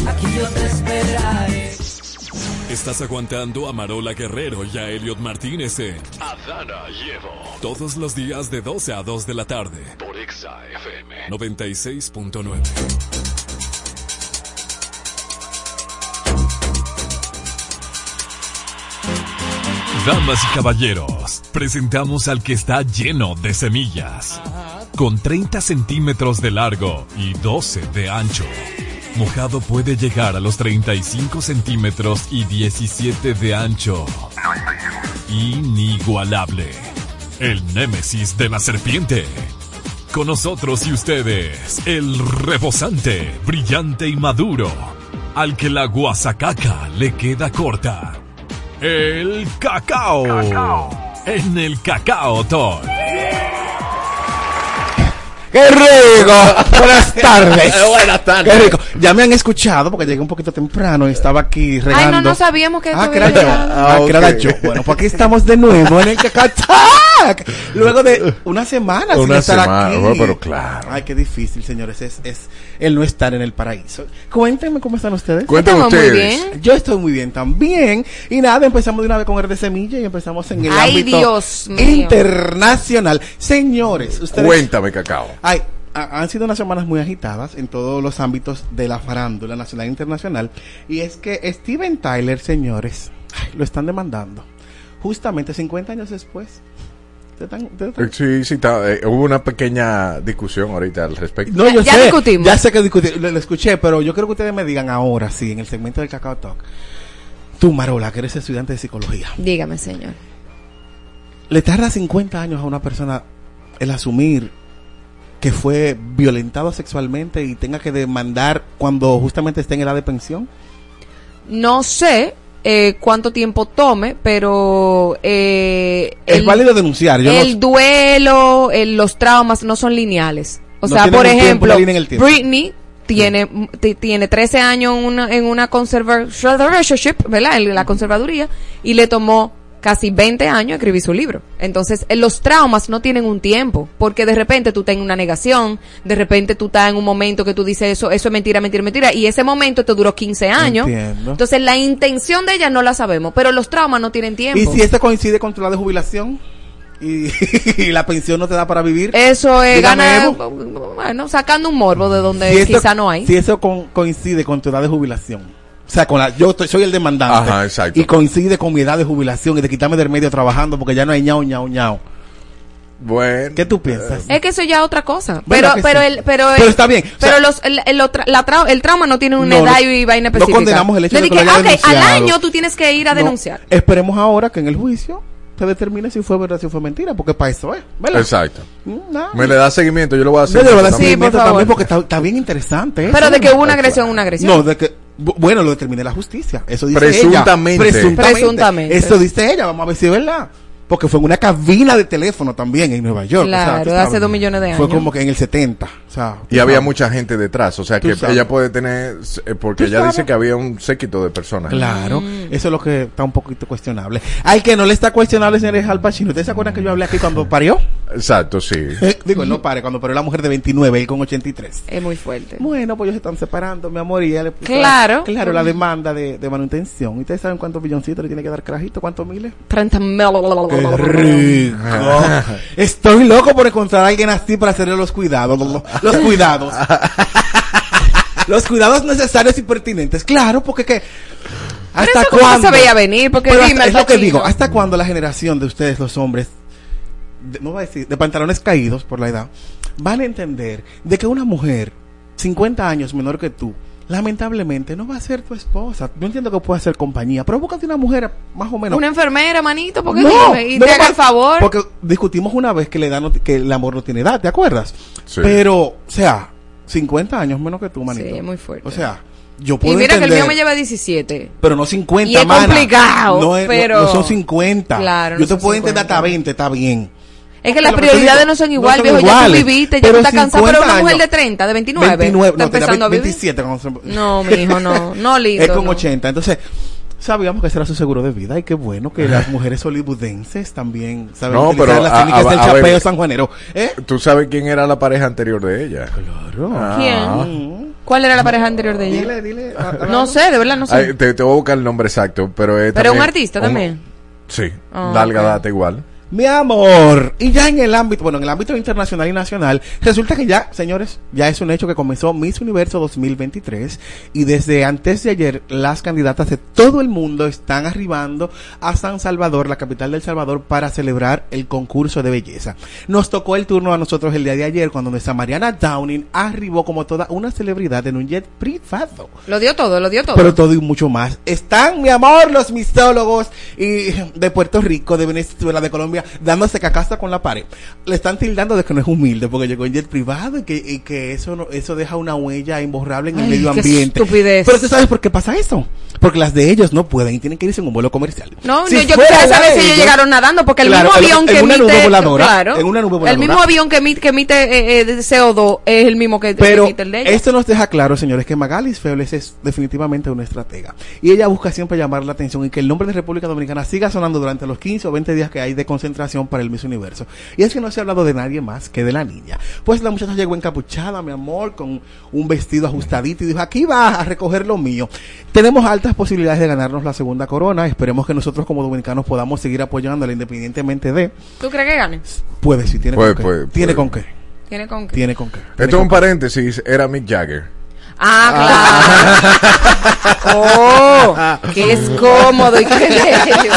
Aquí yo te esperaré. Estás aguantando a Marola Guerrero y a Elliot Martínez en Adana Llevo. Todos los días de 12 a 2 de la tarde. Por Exa FM 96.9. Damas y caballeros, presentamos al que está lleno de semillas. Con 30 centímetros de largo y 12 de ancho. Mojado puede llegar a los 35 centímetros y 17 de ancho. Inigualable. El némesis de la serpiente. Con nosotros y ustedes, el rebosante, brillante y maduro. Al que la guasacaca le queda corta. El cacao. En el cacao talk. ¡Qué rico! Buenas tardes. Buenas tardes. Qué rico. Ya me han escuchado porque llegué un poquito temprano y estaba aquí regando. Ay, no, no sabíamos que Ah, que era yo. Ah, que era ok. yo. Bueno, pues aquí estamos de nuevo en el Cacatac. Luego de una semana sin Una estar semana, aquí. bueno, pero claro. Ay, qué difícil, señores. Es, es el no estar en el paraíso. Cuéntenme cómo están ustedes. Cuéntenme muy ustedes. bien. Yo estoy muy bien también. Y nada, empezamos de una vez con el de semilla y empezamos en el Ay, ámbito Dios mío. internacional. Señores, ustedes. Cuéntame, Cacao. Ay, ha- han sido unas semanas muy agitadas en todos los ámbitos de la farándula nacional e internacional. Y es que Steven Tyler, señores, ay, lo están demandando. Justamente 50 años después. Te están- te están- Sí, sí, ta- eh, hubo una pequeña discusión ahorita al respecto. No, yo Ya sé, discutimos. ya sé que discuti- lo, lo escuché, pero yo quiero que ustedes me digan ahora, sí, en el segmento del Cacao Talk. Tú, Marola, que eres estudiante de psicología, Dígame, señor. ¿le tarda 50 años a una persona el asumir que fue violentado sexualmente y tenga que demandar cuando justamente esté en edad de pensión? No sé eh, cuánto tiempo tome, pero eh, Es el, válido denunciar. Yo el no- duelo, el- los traumas no son lineales. O No sea, por ejemplo, tiempo. Britney tiene, tiene 13 años en una, en una conservatorship, ¿verdad? En la conservaduría, y le tomó casi 20 años escribir su libro. Entonces, eh, los traumas no tienen un tiempo, porque de repente tú estás en una negación, de repente tú estás en un momento que tú dices eso, eso es mentira, mentira, mentira, y ese momento te duró 15 años. Entiendo. Entonces, la intención de ella no la sabemos, pero los traumas no tienen tiempo. ¿Y si este coincide con tu edad de jubilación? Y, y la pensión no te da para vivir. Eso es Dígame, gana, Evo. bueno, sacando un morbo de donde Si esto- quizá no hay. Si eso con- coincide con tu edad de jubilación. O sea, con la, yo estoy- soy el demandante. Ajá, exacto. Y coincide con mi edad de jubilación y de quitarme del medio trabajando porque ya no hay ñao, ñao, ñao. Bueno. ¿Qué tú piensas? Es que eso ya es otra cosa. ¿Verdad Pero, pero sí? el, pero, Pero el- está bien. O Pero sea- los, el, el, otra- la trau- el trauma no tiene una No, edad no- y vaina no específica. condenamos el hecho de que lo haya al año tú tienes que ir a No, denunciar. Esperemos ahora que en el juicio se determine si fue verdad si fue mentira, porque para eso es. ¿verdad? Exacto. Mm. Me le da seguimiento, yo lo voy a hacer. Le voy a dar también. por porque está, está bien interesante. eso. Pero de que hubo una agresión, una agresión. No, de que bu- bueno, lo determine la justicia. Eso dice Presuntamente. ella. Presuntamente. Presuntamente. Eso dice ella. Vamos a ver si es verdad. Porque fue en una cabina de teléfono también en Nueva York. Claro, hace dos millones de Fue años. como que en el 70. O sea, tú Y había sabes. mucha gente detrás, o sea que sabes. ella puede tener, eh, porque ella sabes. dice que había un séquito de personas. Claro, Mm. eso es lo que está un poquito cuestionable. Al que no le está cuestionable, señor, es Al Pacino. ¿Ustedes se acuerdan que yo hablé aquí cuando parió? Exacto, sí. Digo, él no pare, cuando parió la mujer de 29, él con 83. Es muy fuerte. Bueno, pues ellos se están separando, mi amor, y ella le puso Claro. claro, la demanda de, de manutención. ¿Y ustedes saben cuántos billoncitos le tiene que dar Carajito? ¿Cuántos miles? 30 mil. ¡Qué rico! Estoy loco por encontrar a alguien así para hacerle los cuidados. Los, cuidados. los cuidados necesarios y pertinentes. Claro, porque que... ¿Hasta cuándo? se veía venir, porque dime, hasta- es lo que digo. ¿Hasta cuándo la generación de ustedes, los hombres, de- no voy a decir, de pantalones caídos por la edad, van a entender de que una mujer 50 años menor que tú, lamentablemente no va a ser tu esposa. Yo entiendo que puede ser compañía, pero búscate una mujer más o menos. Una enfermera, manito, porque No, y no, te no, haga el favor. Porque discutimos una vez que, la edad no- que el amor no tiene edad, ¿te acuerdas? Sí. Pero, o sea, 50 años menos que tú, manito. Sí, es muy fuerte. O sea, yo y puedo mira que el entender, mío me lleva 17. pero no 50, Y es mana. complicado, No, es- no- pero- no son 50. Claro, Yo no te puedo entender 50. hasta 20, está bien. Es que las prioridades no son no igual, son viejo. Ya tú iguales, viviste, ya pero tú estás cansado. Pero 50 una mujer años. de 30, de 29, 29, está no, empezando a vivir. 27 cuando se- No, mijo, no. No, lindo. es con no. 80. Entonces, sabíamos que ese era su seguro de vida y qué bueno que las mujeres hollywoodenses también saben No, utilizar pero las a- técnicas a- del a ver. chapeo sanjuanero. ¿Eh? ¿Tú sabes quién era la pareja anterior de ella? Claro. Ah. ¿Quién? ¿Cuál era la pareja anterior de ella? Dile, dile. a- a- No sé, de verdad no sé. Ay, te, te voy a buscar el nombre exacto, pero es Pero un también artista un- también. Sí, Ah, larga ok. data igual. Mi amor, y ya en el ámbito, bueno, en el ámbito internacional y nacional, resulta que ya, señores, ya es un hecho que comenzó Miss Universo 2023 y desde antes de ayer las candidatas de todo el mundo están arribando a San Salvador, la capital del Salvador, para celebrar el concurso de belleza. Nos tocó el turno a nosotros el día de ayer cuando nuestra Mariana Downing arribó como toda una celebridad en un jet privado. Lo dio todo, lo dio todo. Pero todo y mucho más. Están, mi amor, los mistólogos y de Puerto Rico, de Venezuela, de Colombia, California dándose cacasta con la pared. Le están tildando de que no es humilde porque llegó en jet privado y que, y que eso no, eso deja una huella imborrable en el Ay, medio qué ambiente. estupidez. Pero tú sabes por qué pasa eso. Porque las de ellos no pueden y tienen que irse en un vuelo comercial. No, Si no, yo la saber si ellos llegaron nadando, porque el Claro, mismo avión en que una emite, nube voladora, claro, en una nube el voladora. mismo avión que emite, que emite eh, eh, de CO2 es el mismo que, Pero emite el de ellos. esto nos deja claro, señores, que Magalis Febles es definitivamente una estratega. Y ella busca siempre llamar la atención y que el nombre de República Dominicana siga sonando durante los 15 o 20 días que hay de concentración para el Miss Universo. Y es que no se ha hablado de nadie más que de la niña. Pues la muchacha llegó encapuchada, mi amor, con un vestido ajustadito y dijo, aquí va a recoger lo mío. Tenemos altas posibilidades de ganarnos la segunda corona. Esperemos que nosotros como dominicanos podamos seguir apoyándola independientemente de... ¿Tú crees que gane? Puede, si tiene Puede, con qué. puede, tiene con qué. Tiene con qué. Tiene con qué. Esto es un paréntesis, era Mick Jagger. Ah, claro. oh, que es cómodo y que bello.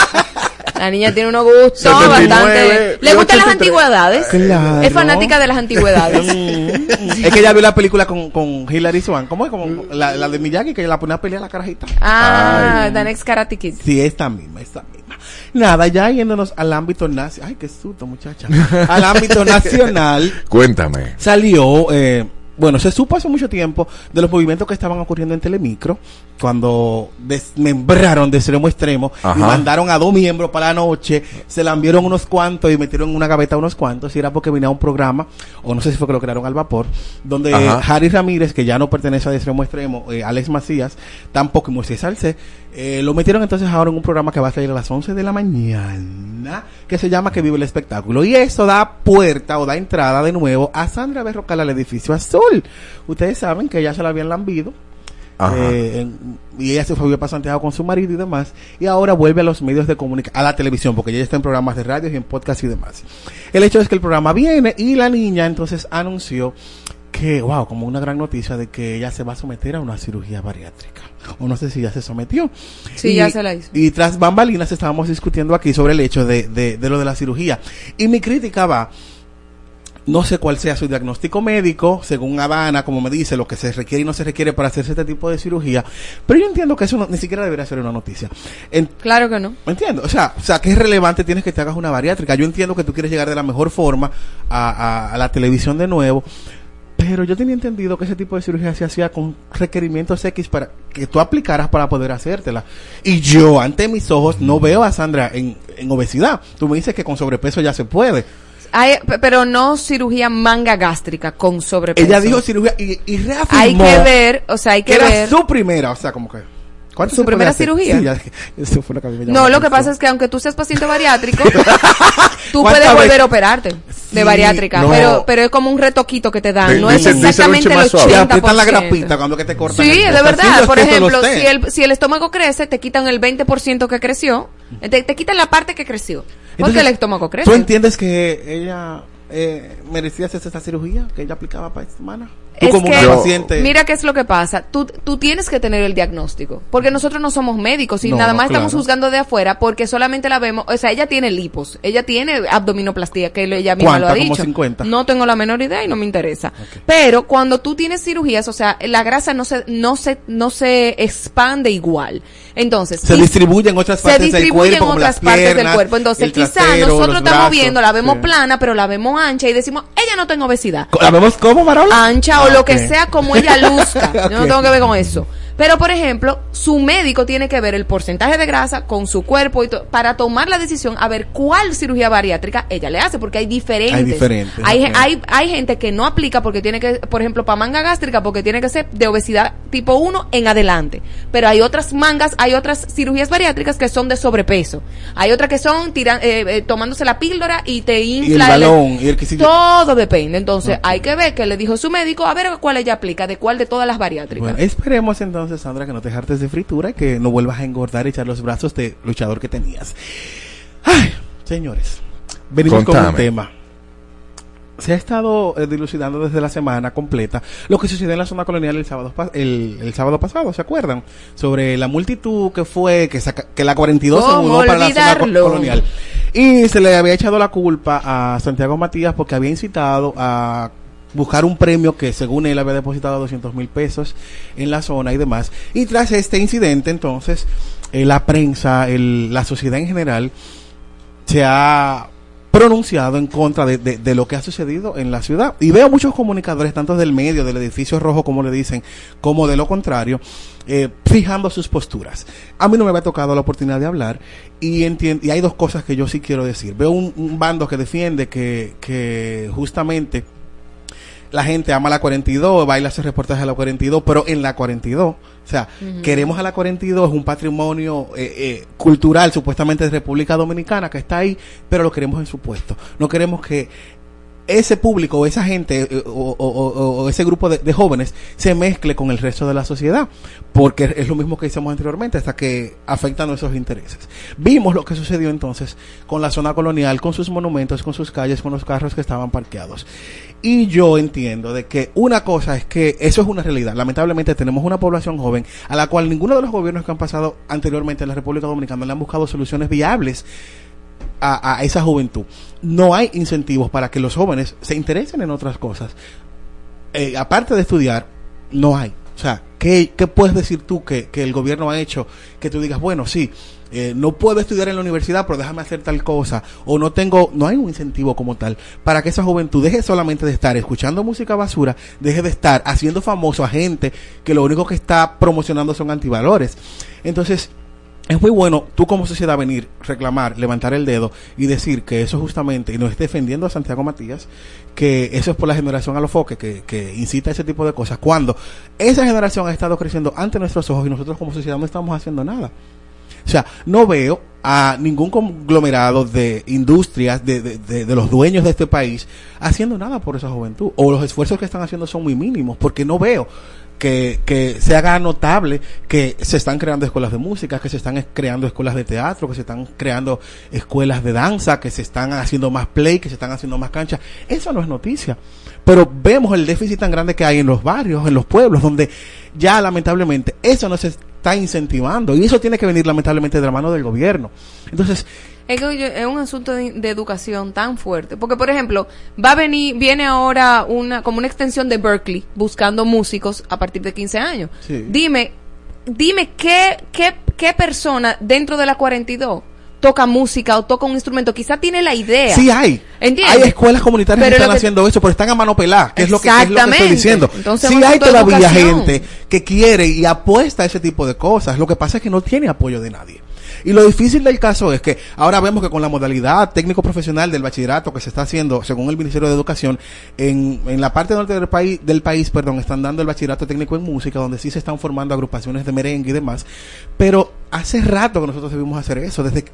La niña tiene unos gustos 79 bastante. ¿Le gustan las 83. antigüedades? Claro. Es fanática de las antigüedades. es que ella vio la película con, con Hilary Swank. ¿Cómo es? Como la, la de Miyagi, que la pone a pelear a la carajita. Ah, The Next Karate Kid. Sí, esta misma, esta misma. Nada, ya yéndonos al ámbito nacional. Ay, qué susto, muchacha. Al ámbito nacional. Cuéntame. Salió, eh, bueno, se supo hace mucho tiempo de los movimientos que estaban ocurriendo en Telemicro cuando desmembraron de extremo a extremo y mandaron a dos miembros para la noche, se la enviaron unos cuantos y metieron en una gaveta unos cuantos y era porque venía un programa, o no sé si fue que lo crearon al vapor, donde Ajá. Harry Ramírez, que ya no pertenece a de extremo a extremo, eh, Alex Macías, tampoco y Moisés Salce, eh, lo metieron entonces ahora en un programa que va a salir a las 11 de la mañana, que se llama Que vive el espectáculo. Y eso da puerta o da entrada de nuevo a Sandra Berrocal al edificio azul. Ustedes saben que ya se la habían lambido. Eh, en- y ella se fue para Santiago con su marido y demás. Y ahora vuelve a los medios de comunicación, a la televisión, porque ella está en programas de radio y en podcast y demás. El hecho es que el programa viene y la niña entonces anunció que, wow, como una gran noticia de que ella se va a someter a una cirugía bariátrica. O no sé si ya se sometió. Sí, Y- ya se la hizo. Y tras bambalinas estábamos discutiendo aquí sobre el hecho de, de, de lo de la cirugía. Y mi crítica va, no sé cuál sea su diagnóstico médico, según Habana, como me dice, lo que se requiere y no se requiere para hacerse este tipo de cirugía. Pero yo entiendo que eso no- ni siquiera debería ser una noticia. En- Claro que no. ¿Me entiendo? O sea, o sea, que es relevante tienes que te hagas una bariátrica. Yo entiendo que tú quieres llegar de la mejor forma a, a- a la televisión de nuevo. Pero yo tenía entendido que ese tipo de cirugía se hacía con requerimientos X para que tú aplicaras para poder hacértela. Y yo, ante mis ojos, no veo a Sandra en, en obesidad. Tú me dices que con sobrepeso ya se puede. Hay, pero no cirugía manga gástrica con sobrepeso. Ella dijo cirugía y, y reafirmó Hay que ver, o sea, hay que era ver. su primera, o sea, como que... ¿cuánto ¿Su primera cirugía? Sí, ya, eso fue lo que a mí me llamó No, lo que pasa es que aunque tú seas paciente bariátrico, tú ¿Cuántas puedes volver a operarte de Sí, bariátrica, no. pero pero es como un retoquito que te dan, no es exactamente el Luchi más suave. Te 80%. aprietan la grapita cuando que te cortan Sí, el- es de verdad. Por ejemplo, si el, si el estómago crece, te quitan el 20% que creció. Te, te quitan la parte que creció. Porque Entonces, el estómago crece. ¿Tú entiendes que ella eh, merecía hacerse esta cirugía que ella aplicaba para esta semana? Tú Es como que, una paciente. mira qué es lo que pasa. Tú, tú tienes que tener el diagnóstico. Porque nosotros no somos médicos y No, nada no, más estamos juzgando de afuera porque solamente la vemos. O sea, ella tiene lipos. Ella tiene abdominoplastía, que ella misma lo ha dicho. Como 50. No tengo la menor idea y no me interesa. Pero cuando tú tienes cirugías, o sea, la grasa no se, no se, no se expande igual. Entonces, se distribuye en otras se partes del distribuye cuerpo, en como otras las partes del cuerpo. Entonces, quizás nosotros estamos viendo, la vemos Sí. plana, pero la vemos ancha y decimos, ella no tiene obesidad ¿La vemos como, Marola? ancha o lo que sea como ella luzca. Yo no tengo que ver con eso. Pero, por ejemplo, su médico tiene que ver el porcentaje de grasa con su cuerpo y to- para tomar la decisión a ver cuál cirugía bariátrica ella le hace, porque hay diferentes. Hay diferentes, Hay, hay, hay gente que no aplica porque tiene que, por ejemplo, para manga gástrica, porque tiene que ser de obesidad tipo 1 en adelante. Pero hay otras mangas, hay otras cirugías bariátricas que son de sobrepeso. Hay otras que son tiran- eh, eh, tomándose la píldora y te Y el infla balón, y el que sigue. todo depende. Entonces, hay que ver que le dijo su médico, a ver cuál ella aplica, de cuál de todas las bariátricas. Bueno, esperemos entonces, Sandra, que no te hartes de fritura y que no vuelvas a engordar y echar los brazos de luchador que tenías. Ay, señores, venimos con un tema. Se ha estado eh, dilucidando desde la semana completa lo que sucedió en la zona colonial el sábado, pa- el, el sábado pasado, ¿se acuerdan? Sobre la multitud que fue, que, saca- que la 42 se ¿Cómo mudó para la zona colonial. Y se le había echado la culpa a Santiago Matías porque había incitado a buscar un premio que según él había depositado 200 mil pesos en la zona y demás. Y tras este incidente, entonces, eh, la prensa, el- la sociedad en general, se ha pronunciado en contra de, lo que ha sucedido en la ciudad. Y veo muchos comunicadores, tanto del medio, del edificio rojo, como le dicen, como de lo contrario, eh, fijando sus posturas. A mí no me había tocado la oportunidad de hablar y, y hay dos cosas que yo sí quiero decir. Veo un, bando que defiende que justamente la gente ama la 42, baila ese reportaje a la 42, pero en la 42, o sea, queremos a la 42, es un patrimonio eh, eh, cultural supuestamente de República Dominicana que está ahí, pero lo queremos en su puesto. No queremos que ese público o esa gente eh, o, ese grupo de, de jóvenes se mezcle con el resto de la sociedad, porque es lo mismo que hicimos anteriormente, hasta que afecta nuestros intereses. Vimos lo que sucedió entonces con la zona colonial, con sus monumentos, con sus calles, con los carros que estaban parqueados. Y yo entiendo de que una cosa es que eso es una realidad. Lamentablemente tenemos una población joven a la cual ninguno de los gobiernos que han pasado anteriormente en la República Dominicana le han buscado soluciones viables a, a esa juventud. No hay incentivos para que los jóvenes se interesen en otras cosas. Eh, aparte de estudiar, no hay. O sea, ¿qué, qué puedes decir tú que, que el gobierno ha hecho que tú digas, bueno, sí, eh, no puedo estudiar en la universidad, pero déjame hacer tal cosa, o no tengo, no hay un incentivo como tal para que esa juventud deje solamente de estar escuchando música basura, deje de estar haciendo famoso a gente que lo único que está promocionando son antivalores. Entonces, es muy bueno tú como sociedad venir, reclamar, levantar el dedo y decir que eso justamente, y no es defendiendo a Santiago Matías, que eso es por la generación a los foques que, incita a ese tipo de cosas, cuando esa generación ha estado creciendo ante nuestros ojos y nosotros como sociedad no estamos haciendo nada. O sea, no veo a ningún conglomerado de industrias, de- de- de los dueños de este país, haciendo nada por esa juventud. O los esfuerzos que están haciendo son muy mínimos, porque no veo que, se haga notable que se están creando escuelas de música, que se están es- creando escuelas de teatro, que se están creando escuelas de danza, que se están haciendo más play, que se están haciendo más canchas. Eso no es noticia. Pero vemos el déficit tan grande que hay en los barrios, en los pueblos, donde ya lamentablemente eso no se está incentivando. Y eso tiene que venir lamentablemente de la mano del gobierno. Entonces, Es que yo- es un asunto de, de educación tan fuerte. Porque, por ejemplo, va a venir, viene ahora una, como una extensión de Berkeley buscando músicos a partir de 15 años. Sí. Dime, dime qué, qué, qué persona dentro de la 42 toca música o toca un instrumento. Quizá tiene la idea. Sí hay. ¿Entiendes? Hay escuelas comunitarias Pero que están que- haciendo eso, pero están a mano pelada, que es lo que, es lo que estoy diciendo. Entonces, sí hay todavía educación. gente que quiere y apuesta a ese tipo de cosas. Lo que pasa es que no tiene apoyo de nadie. Y lo difícil del caso es que ahora vemos que con la modalidad técnico profesional del bachillerato que se está haciendo, según el Ministerio de Educación, en, en la parte norte del país, del país, perdón, están dando el bachillerato técnico en música, donde sí se están formando agrupaciones de merengue y demás. Pero hace rato que nosotros debimos hacer eso, desde,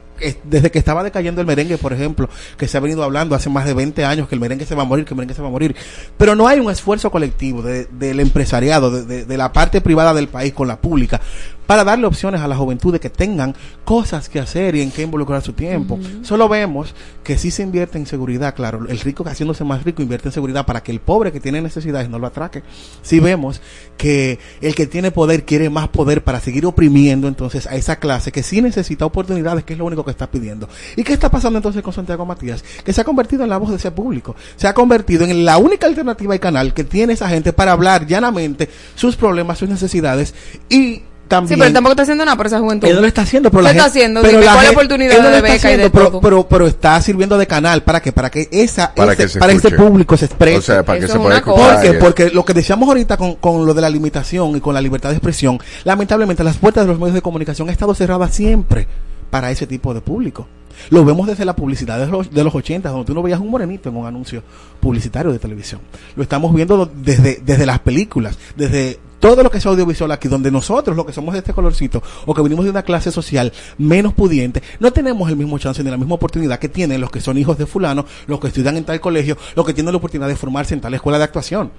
desde que estaba decayendo el merengue, por ejemplo, que se ha venido hablando hace más de 20 años que el merengue se va a morir, que el merengue se va a morir. Pero no hay un esfuerzo colectivo de- del empresariado, de, de- de la parte privada del país con la pública, para darle opciones a la juventud de que tengan cosas que hacer y en qué involucrar su tiempo. Solo vemos que sí se invierte en seguridad, claro, el rico que haciéndose más rico invierte en seguridad para que el pobre que tiene necesidades no lo atraque. Sí vemos que el que tiene poder quiere más poder para seguir oprimiendo entonces a esa clase que sí necesita oportunidades, que es lo único que está pidiendo. ¿Y qué está pasando entonces con Santiago Matías? Que se ha convertido en la voz de ese público, se ha convertido en la única alternativa y canal que tiene esa gente para hablar llanamente sus problemas, sus necesidades y también Sí, pero tampoco está haciendo nada por esa juventud. él no lo está haciendo, pero ¿Qué la está gente- haciendo? pero Dime, la ¿cuál es la gente- oportunidad él no lo de está beca y de haciendo, pero, todo? pero, pero está sirviendo de canal para que para que esa Para ese, que se para ese público se exprese. O sea, para que Eso se es pueda una cosa. escuchar. Porque lo que decíamos ahorita con, con lo de la limitación y con la libertad de expresión, lamentablemente las puertas de los medios de comunicación han estado cerradas siempre para ese tipo de público. Lo vemos desde la publicidad de los, de los 80, donde tú no veías un morenito en un anuncio publicitario de televisión. Lo estamos viendo desde, desde las películas, desde todo lo que es audiovisual aquí, donde nosotros, los que somos de este colorcito, o que venimos de una clase social menos pudiente, no tenemos el mismo chance ni la misma oportunidad que tienen los que son hijos de fulano, los que estudian en tal colegio, los que tienen la oportunidad de formarse en tal escuela de actuación.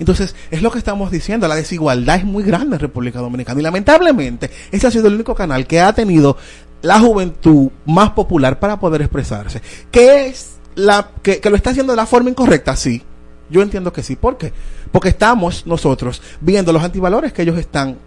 Entonces, es lo que estamos diciendo, la desigualdad es muy grande en República Dominicana y lamentablemente ese ha sido el único canal que ha tenido la juventud más popular para poder expresarse. ¿Qué es la que, que lo está haciendo de la forma incorrecta? Sí. Yo entiendo que sí. ¿Por qué? Porque estamos nosotros viendo los antivalores que ellos están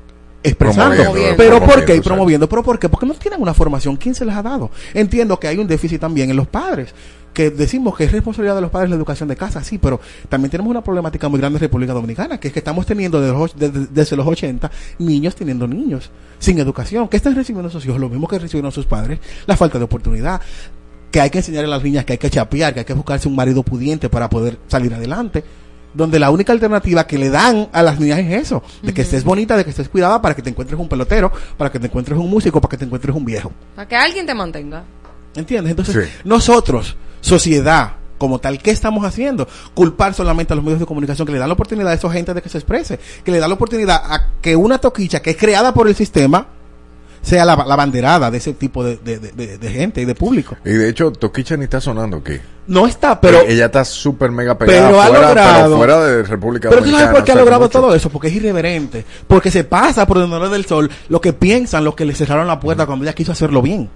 expresando. Promoviendo, Pero ¿por promoviendo, qué? Y promoviendo. ¿Pero por qué? Porque no tienen una formación. ¿Quién se les ha dado? Entiendo que hay un déficit también en los padres. Que decimos que es responsabilidad de los padres la educación de casa, sí, pero también tenemos una problemática muy grande en República Dominicana, que es que estamos teniendo desde los, desde, desde los 80 niños teniendo niños sin educación. ¿Qué están recibiendo sus hijos? Lo mismo que recibieron sus padres, la falta de oportunidad. que hay que enseñar a las niñas que hay que chapear, que hay que buscarse un marido pudiente para poder salir adelante. Donde la única alternativa que le dan a las niñas es eso, de que estés bonita, de que estés cuidada para que te encuentres un pelotero, para que te encuentres un músico, para que te encuentres un viejo. Para que alguien te mantenga. ¿Entiendes? Entonces, nosotros, sociedad, como tal, ¿qué estamos haciendo? Culpar solamente a los medios de comunicación que le dan la oportunidad a esa gente de que se exprese, que le dan la oportunidad a que una toquicha que es creada por el sistema sea la, la banderada de ese tipo de, de- de- de gente y de público. Y de hecho, Toquicha ni está sonando aquí. No está, pero... Eh, ella está súper mega pegada pero ha logrado- pero fuera de República Pero tú Dominicana. sabes por qué ha logrado mucho. todo eso, porque es irreverente, porque se pasa por no le del sol lo que piensan los que le cerraron la puerta cuando ella quiso hacerlo bien.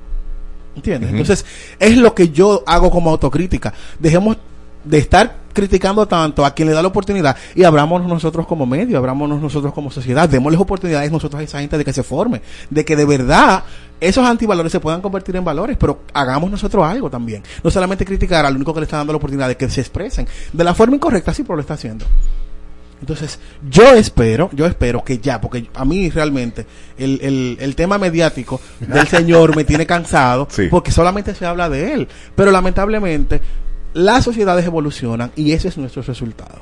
¿Entiendes? Entonces, es lo que yo hago como autocrítica. Dejemos de estar criticando tanto a quien le da la oportunidad y abrámonos nosotros como medio, abrámonos nosotros como sociedad, démosles oportunidades nosotros a esa gente de que se forme, de que de verdad esos antivalores se puedan convertir en valores, pero hagamos nosotros algo también. No solamente criticar al único que le está dando la oportunidad de que se expresen de la forma incorrecta, sí, pero lo está haciendo. Entonces, yo espero, yo espero que ya, porque a mí realmente el, el, el tema mediático del señor me tiene cansado, porque solamente se habla de él. Pero lamentablemente, las sociedades evolucionan y ese es nuestro resultado.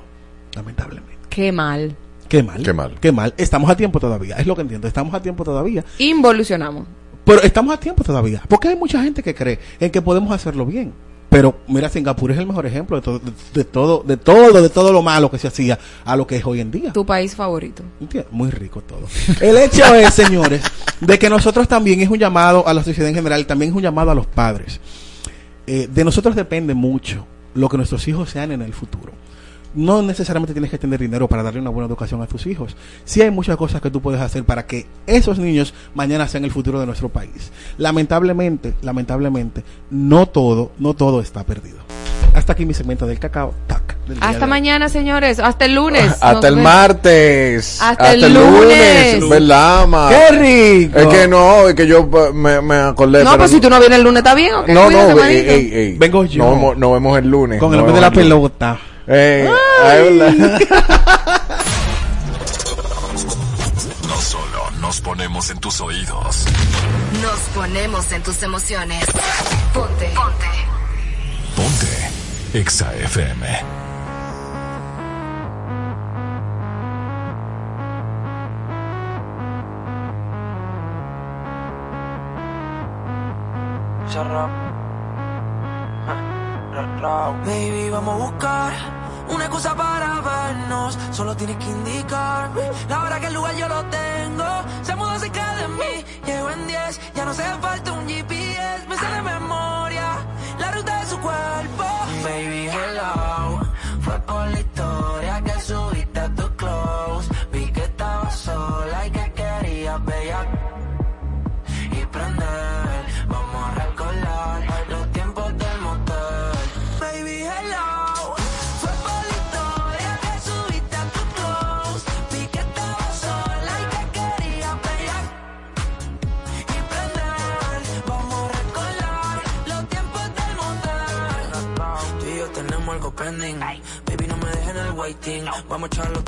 Lamentablemente. Qué mal. Qué mal. Qué mal. Qué mal. Estamos a tiempo todavía, es lo que entiendo. Estamos a tiempo todavía. Involucionamos. Pero estamos a tiempo todavía. Porque hay mucha gente que cree en que podemos hacerlo bien. Pero mira, Singapur es el mejor ejemplo de todo, de, de todo, de todo, de todo lo malo que se hacía a lo que es hoy en día. Tu país favorito. Muy rico todo. El hecho es, señores, de que nosotros también es un llamado a la sociedad en general, también es un llamado a los padres. Eh, de nosotros depende mucho lo que nuestros hijos sean en el futuro. No necesariamente tienes que tener dinero para darle una buena educación a tus hijos. Sí hay muchas cosas que tú puedes hacer para que esos niños mañana sean el futuro de nuestro país. Lamentablemente, lamentablemente, no todo, no todo está perdido. Hasta aquí mi segmento del cacao. Tac, del día Hasta mañana, señores. Hasta el lunes. Hasta el martes. Hasta el lunes. ¿Verdad, ma? ¡Qué rico! Es que no, es que yo pa, me, me acordé. No, pero pues si tú no vienes el lunes, ¿está bien? ¿O qué? No, Cuídate, no, ey, ey, ey. Vengo yo. Nos vemos, el lunes. Con el Nos hombre de la lunes. pelota. Eh. No solo nos ponemos en tus oídos. Nos ponemos en tus emociones. Ponte. Ponte. Ponte. Exa FM. Baby, vamos a buscar una excusa para vernos. Solo tienes que indicarme la hora que el lugar yo lo tengo. Se mudó cerca de mí, llego en 10. Ya no hace falta un GPS, me sé de memoria la ruta de su cuerpo. Baby, hello. Fue por la historia Baby, no me dejen el waiting. Vamos a echarlo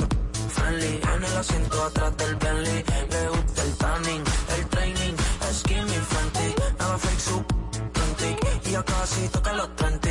friendly. En el asiento atrás del Bentley. Le gusta el tanning, el training. Skinny frantic. Nada fake, su frantic. Y ya casi toca los 30.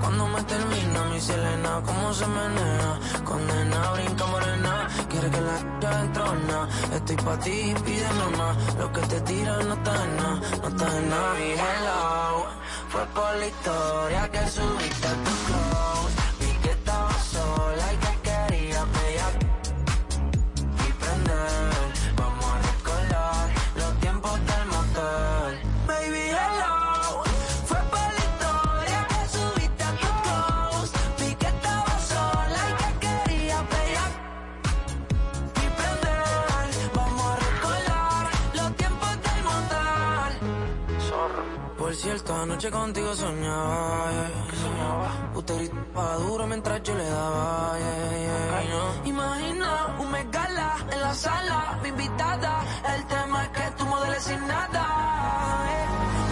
Cuando me termina mi Selena, cómo se menea, condena, brinca morena, quiere que la ya entrona, estoy pa' ti, pídeme más, lo que te tiran no está en nada, no está en nada, mi hello, fue por la historia que subiste a tu close, anoche contigo soñaba, yeah. Usted gritaba duro mientras yo le daba. Imagina un megala en la sala, mi invitada. El tema es que tú modeles sin nada.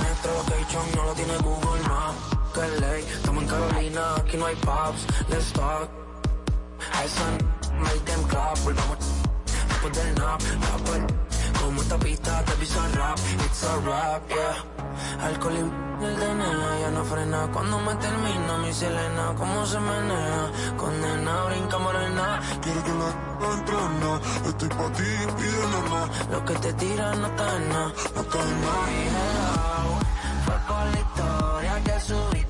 Nuestro location no lo tiene Google Maps. Que ley, estamos en Carolina, aquí no hay pubs. Let's talk. Hay sun, make them clap. Volvamos después del nap. Como esta pista te pisa rap. It's a rap, yeah. Alcohol y el DNA ya no frena. Cuando me termina mi Selena, cómo se menea. Condena, brinca morena. Quiero que la entrena. Estoy pa' ti, pídele más. Lo que te tiran no está en nada. No está en nada. La historia que subiste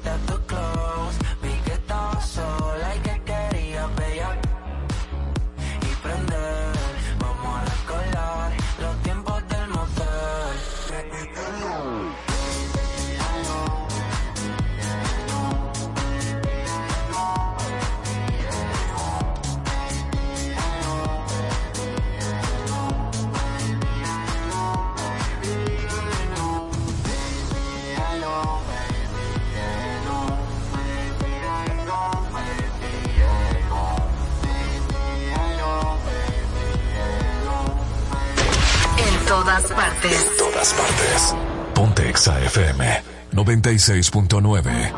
todas partes. todas partes. Ponte Exa FM 96.9.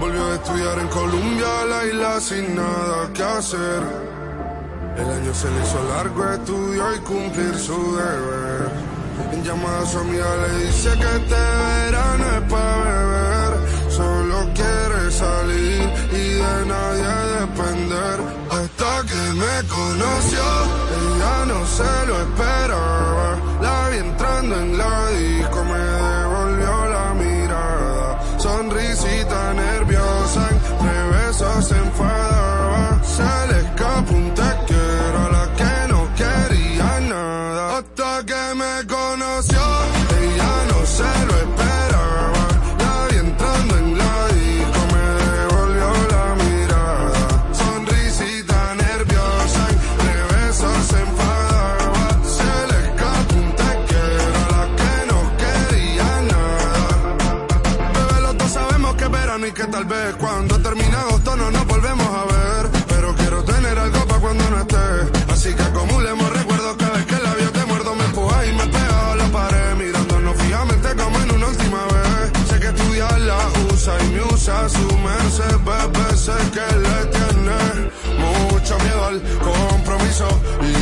Volvió a estudiar en Colombia, la isla sin nada que hacer. El año se le hizo largo, estudió y cumplir su deber. En llamada a su amiga le dice que este verano es para beber. Solo quiere salir y de nadie depender. Hasta que me conoció, ella no se lo esperaba. La vi entrando en la disco, me devolvió la mirada. Sonrisita nerviosa, entre besos se bebé. Sé que le tiene mucho miedo al compromiso. Y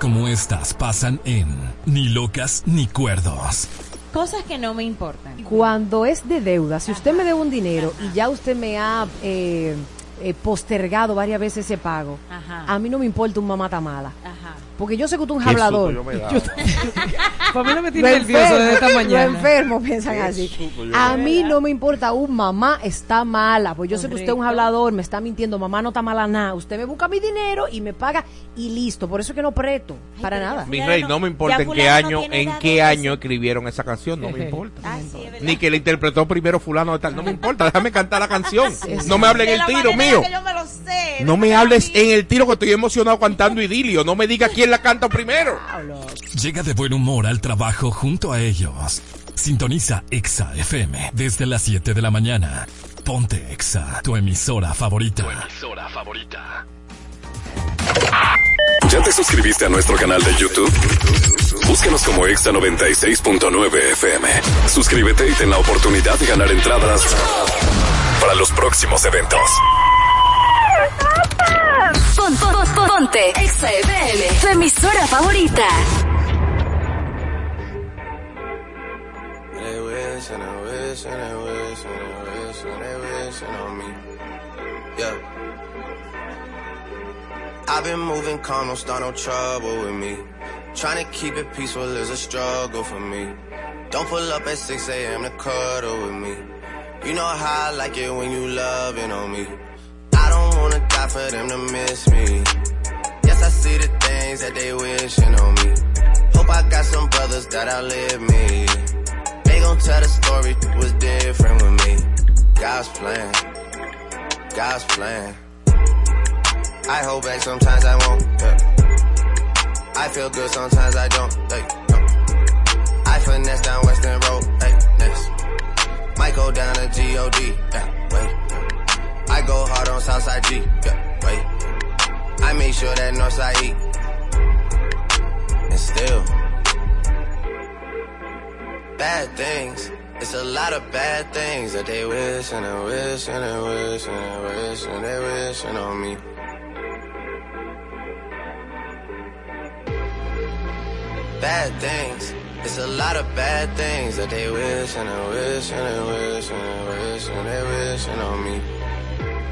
Como estas pasan en Ni locas ni cuerdos. Cosas que no me importan. Cuando es de deuda, si usted me debe un dinero y ya usted me ha eh, eh, postergado varias veces ese pago, Ajá. a mí no me importa un mamá mala. Ajá. Porque yo sé que tú un Qué hablador. yo me. Yo- Para mí no me tiene nervioso desde esta enfermo- mañana. Lo enfermo piensan Qué así. A mí no me importa un mamá está mala. Pues yo sé que usted es un hablador, me está mintiendo, mamá no está mala nada. Usted me busca mi dinero y me paga y listo. Por eso es que no preto. Para nada. Mi rey, no me importa en qué no año, en qué año escribieron esa canción, no me importa. Ah, Ni que la interpretó primero fulano de tal, no me importa, déjame cantar la canción. Sí, sí. No me hablen el tiro mío. me sé. No me hables en el tiro que estoy emocionado cantando idilio. No me digas quién la canta primero. Llega de buen humor al trabajo junto a ellos. Sintoniza Exa FM desde las 7 de la mañana. Ponte Exa, tu emisora favorita. emisora favorita. ¿Ya te suscribiste a nuestro canal de YouTube? Búscanos como Exa 96.9 FM. Suscríbete y ten la oportunidad de ganar entradas para los próximos eventos. Pon- pon- pon- Ponte Exa FM, tu emisora favorita. They wish and they wish and they wish and they wish and they wishing on me. Yeah. I've been moving calm, don't start no trouble with me. Trying to keep it peaceful is a struggle for me. Don't pull up at 6 a.m. to cuddle with me. You know how I like it when you loving on me. Wanna die for them to miss me. Yes, I see the things that they wishing on me. Hope I got some brothers that outlive me. They gon' tell the story was different with me. God's plan, God's plan. I hold back sometimes I won't. Yeah. I feel good sometimes I don't. Hey, no. I finesse down Western Road. Hey, next. Might go down to God. Yeah, wait. I go hard on Southside G. Yeah, wait. I make sure that Northside E. And still, bad things. It's a lot of bad things that they wish and they wish and they wish and they wish and they wishing on me. Bad things. It's a lot of bad things that they wish and they wish and they wish and they wish and they wishing on me.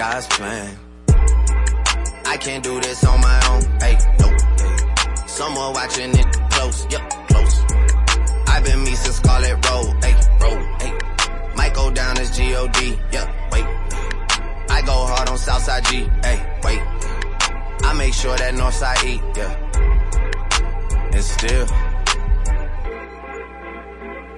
God's plan. I can't do this on my own. Hey, no. Someone watching it close. Yep, close. I've been me since Scarlet Road. Hey, road. Hey. Might go down as G-O-D. Yep, wait. I go hard on Southside G. Hey, wait. I make sure that Northside E. Yeah. And still.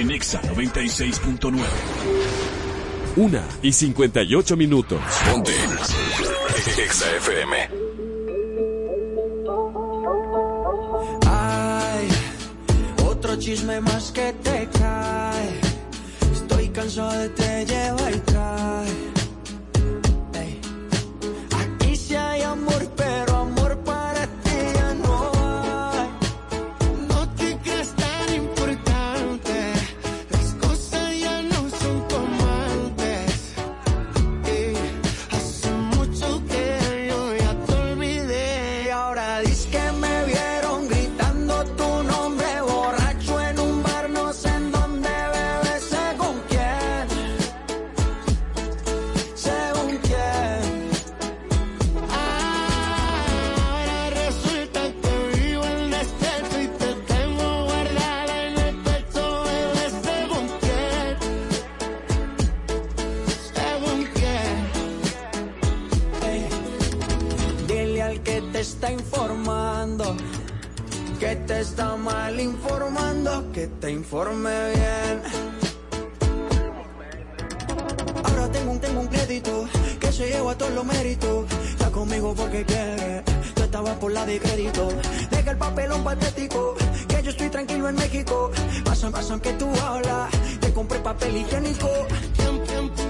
En Exa 96.9. Una y 58 minutos. Ponte. Exa FM. Ay, otro chisme más que te cae. Estoy cansado de te lleva informando, que te informe bien. Ahora tengo un, tengo un crédito que se lleva todos los méritos. Está conmigo porque quiere, tú estabas por la de crédito. Deja el papelón patético, que yo estoy tranquilo en México. Pasan, pasan que tú hablas, te compré papel higiénico. ¿Quién, quién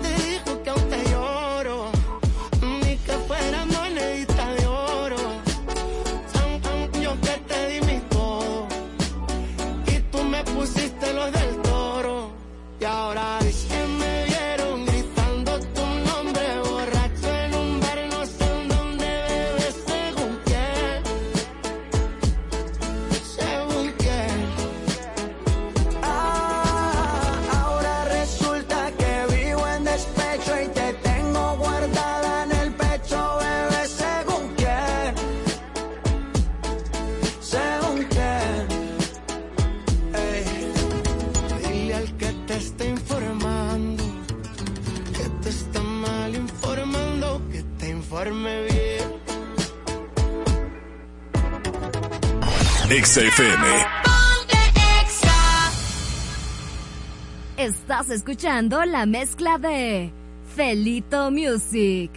XFM. Estás escuchando la mezcla de Felito Music.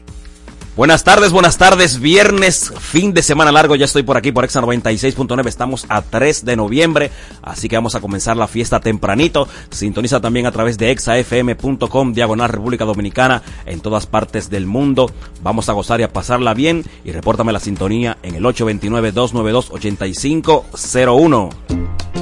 Buenas tardes, buenas tardes. Viernes, fin de semana largo. Ya estoy por aquí por Exa 96.9. Estamos a 3 de noviembre. Así que vamos a comenzar la fiesta tempranito. Sintoniza también a través de exafm.com, diagonal República Dominicana, en todas partes del mundo. Vamos a gozar y a pasarla bien. Y repórtame la sintonía en el 829-292-8501.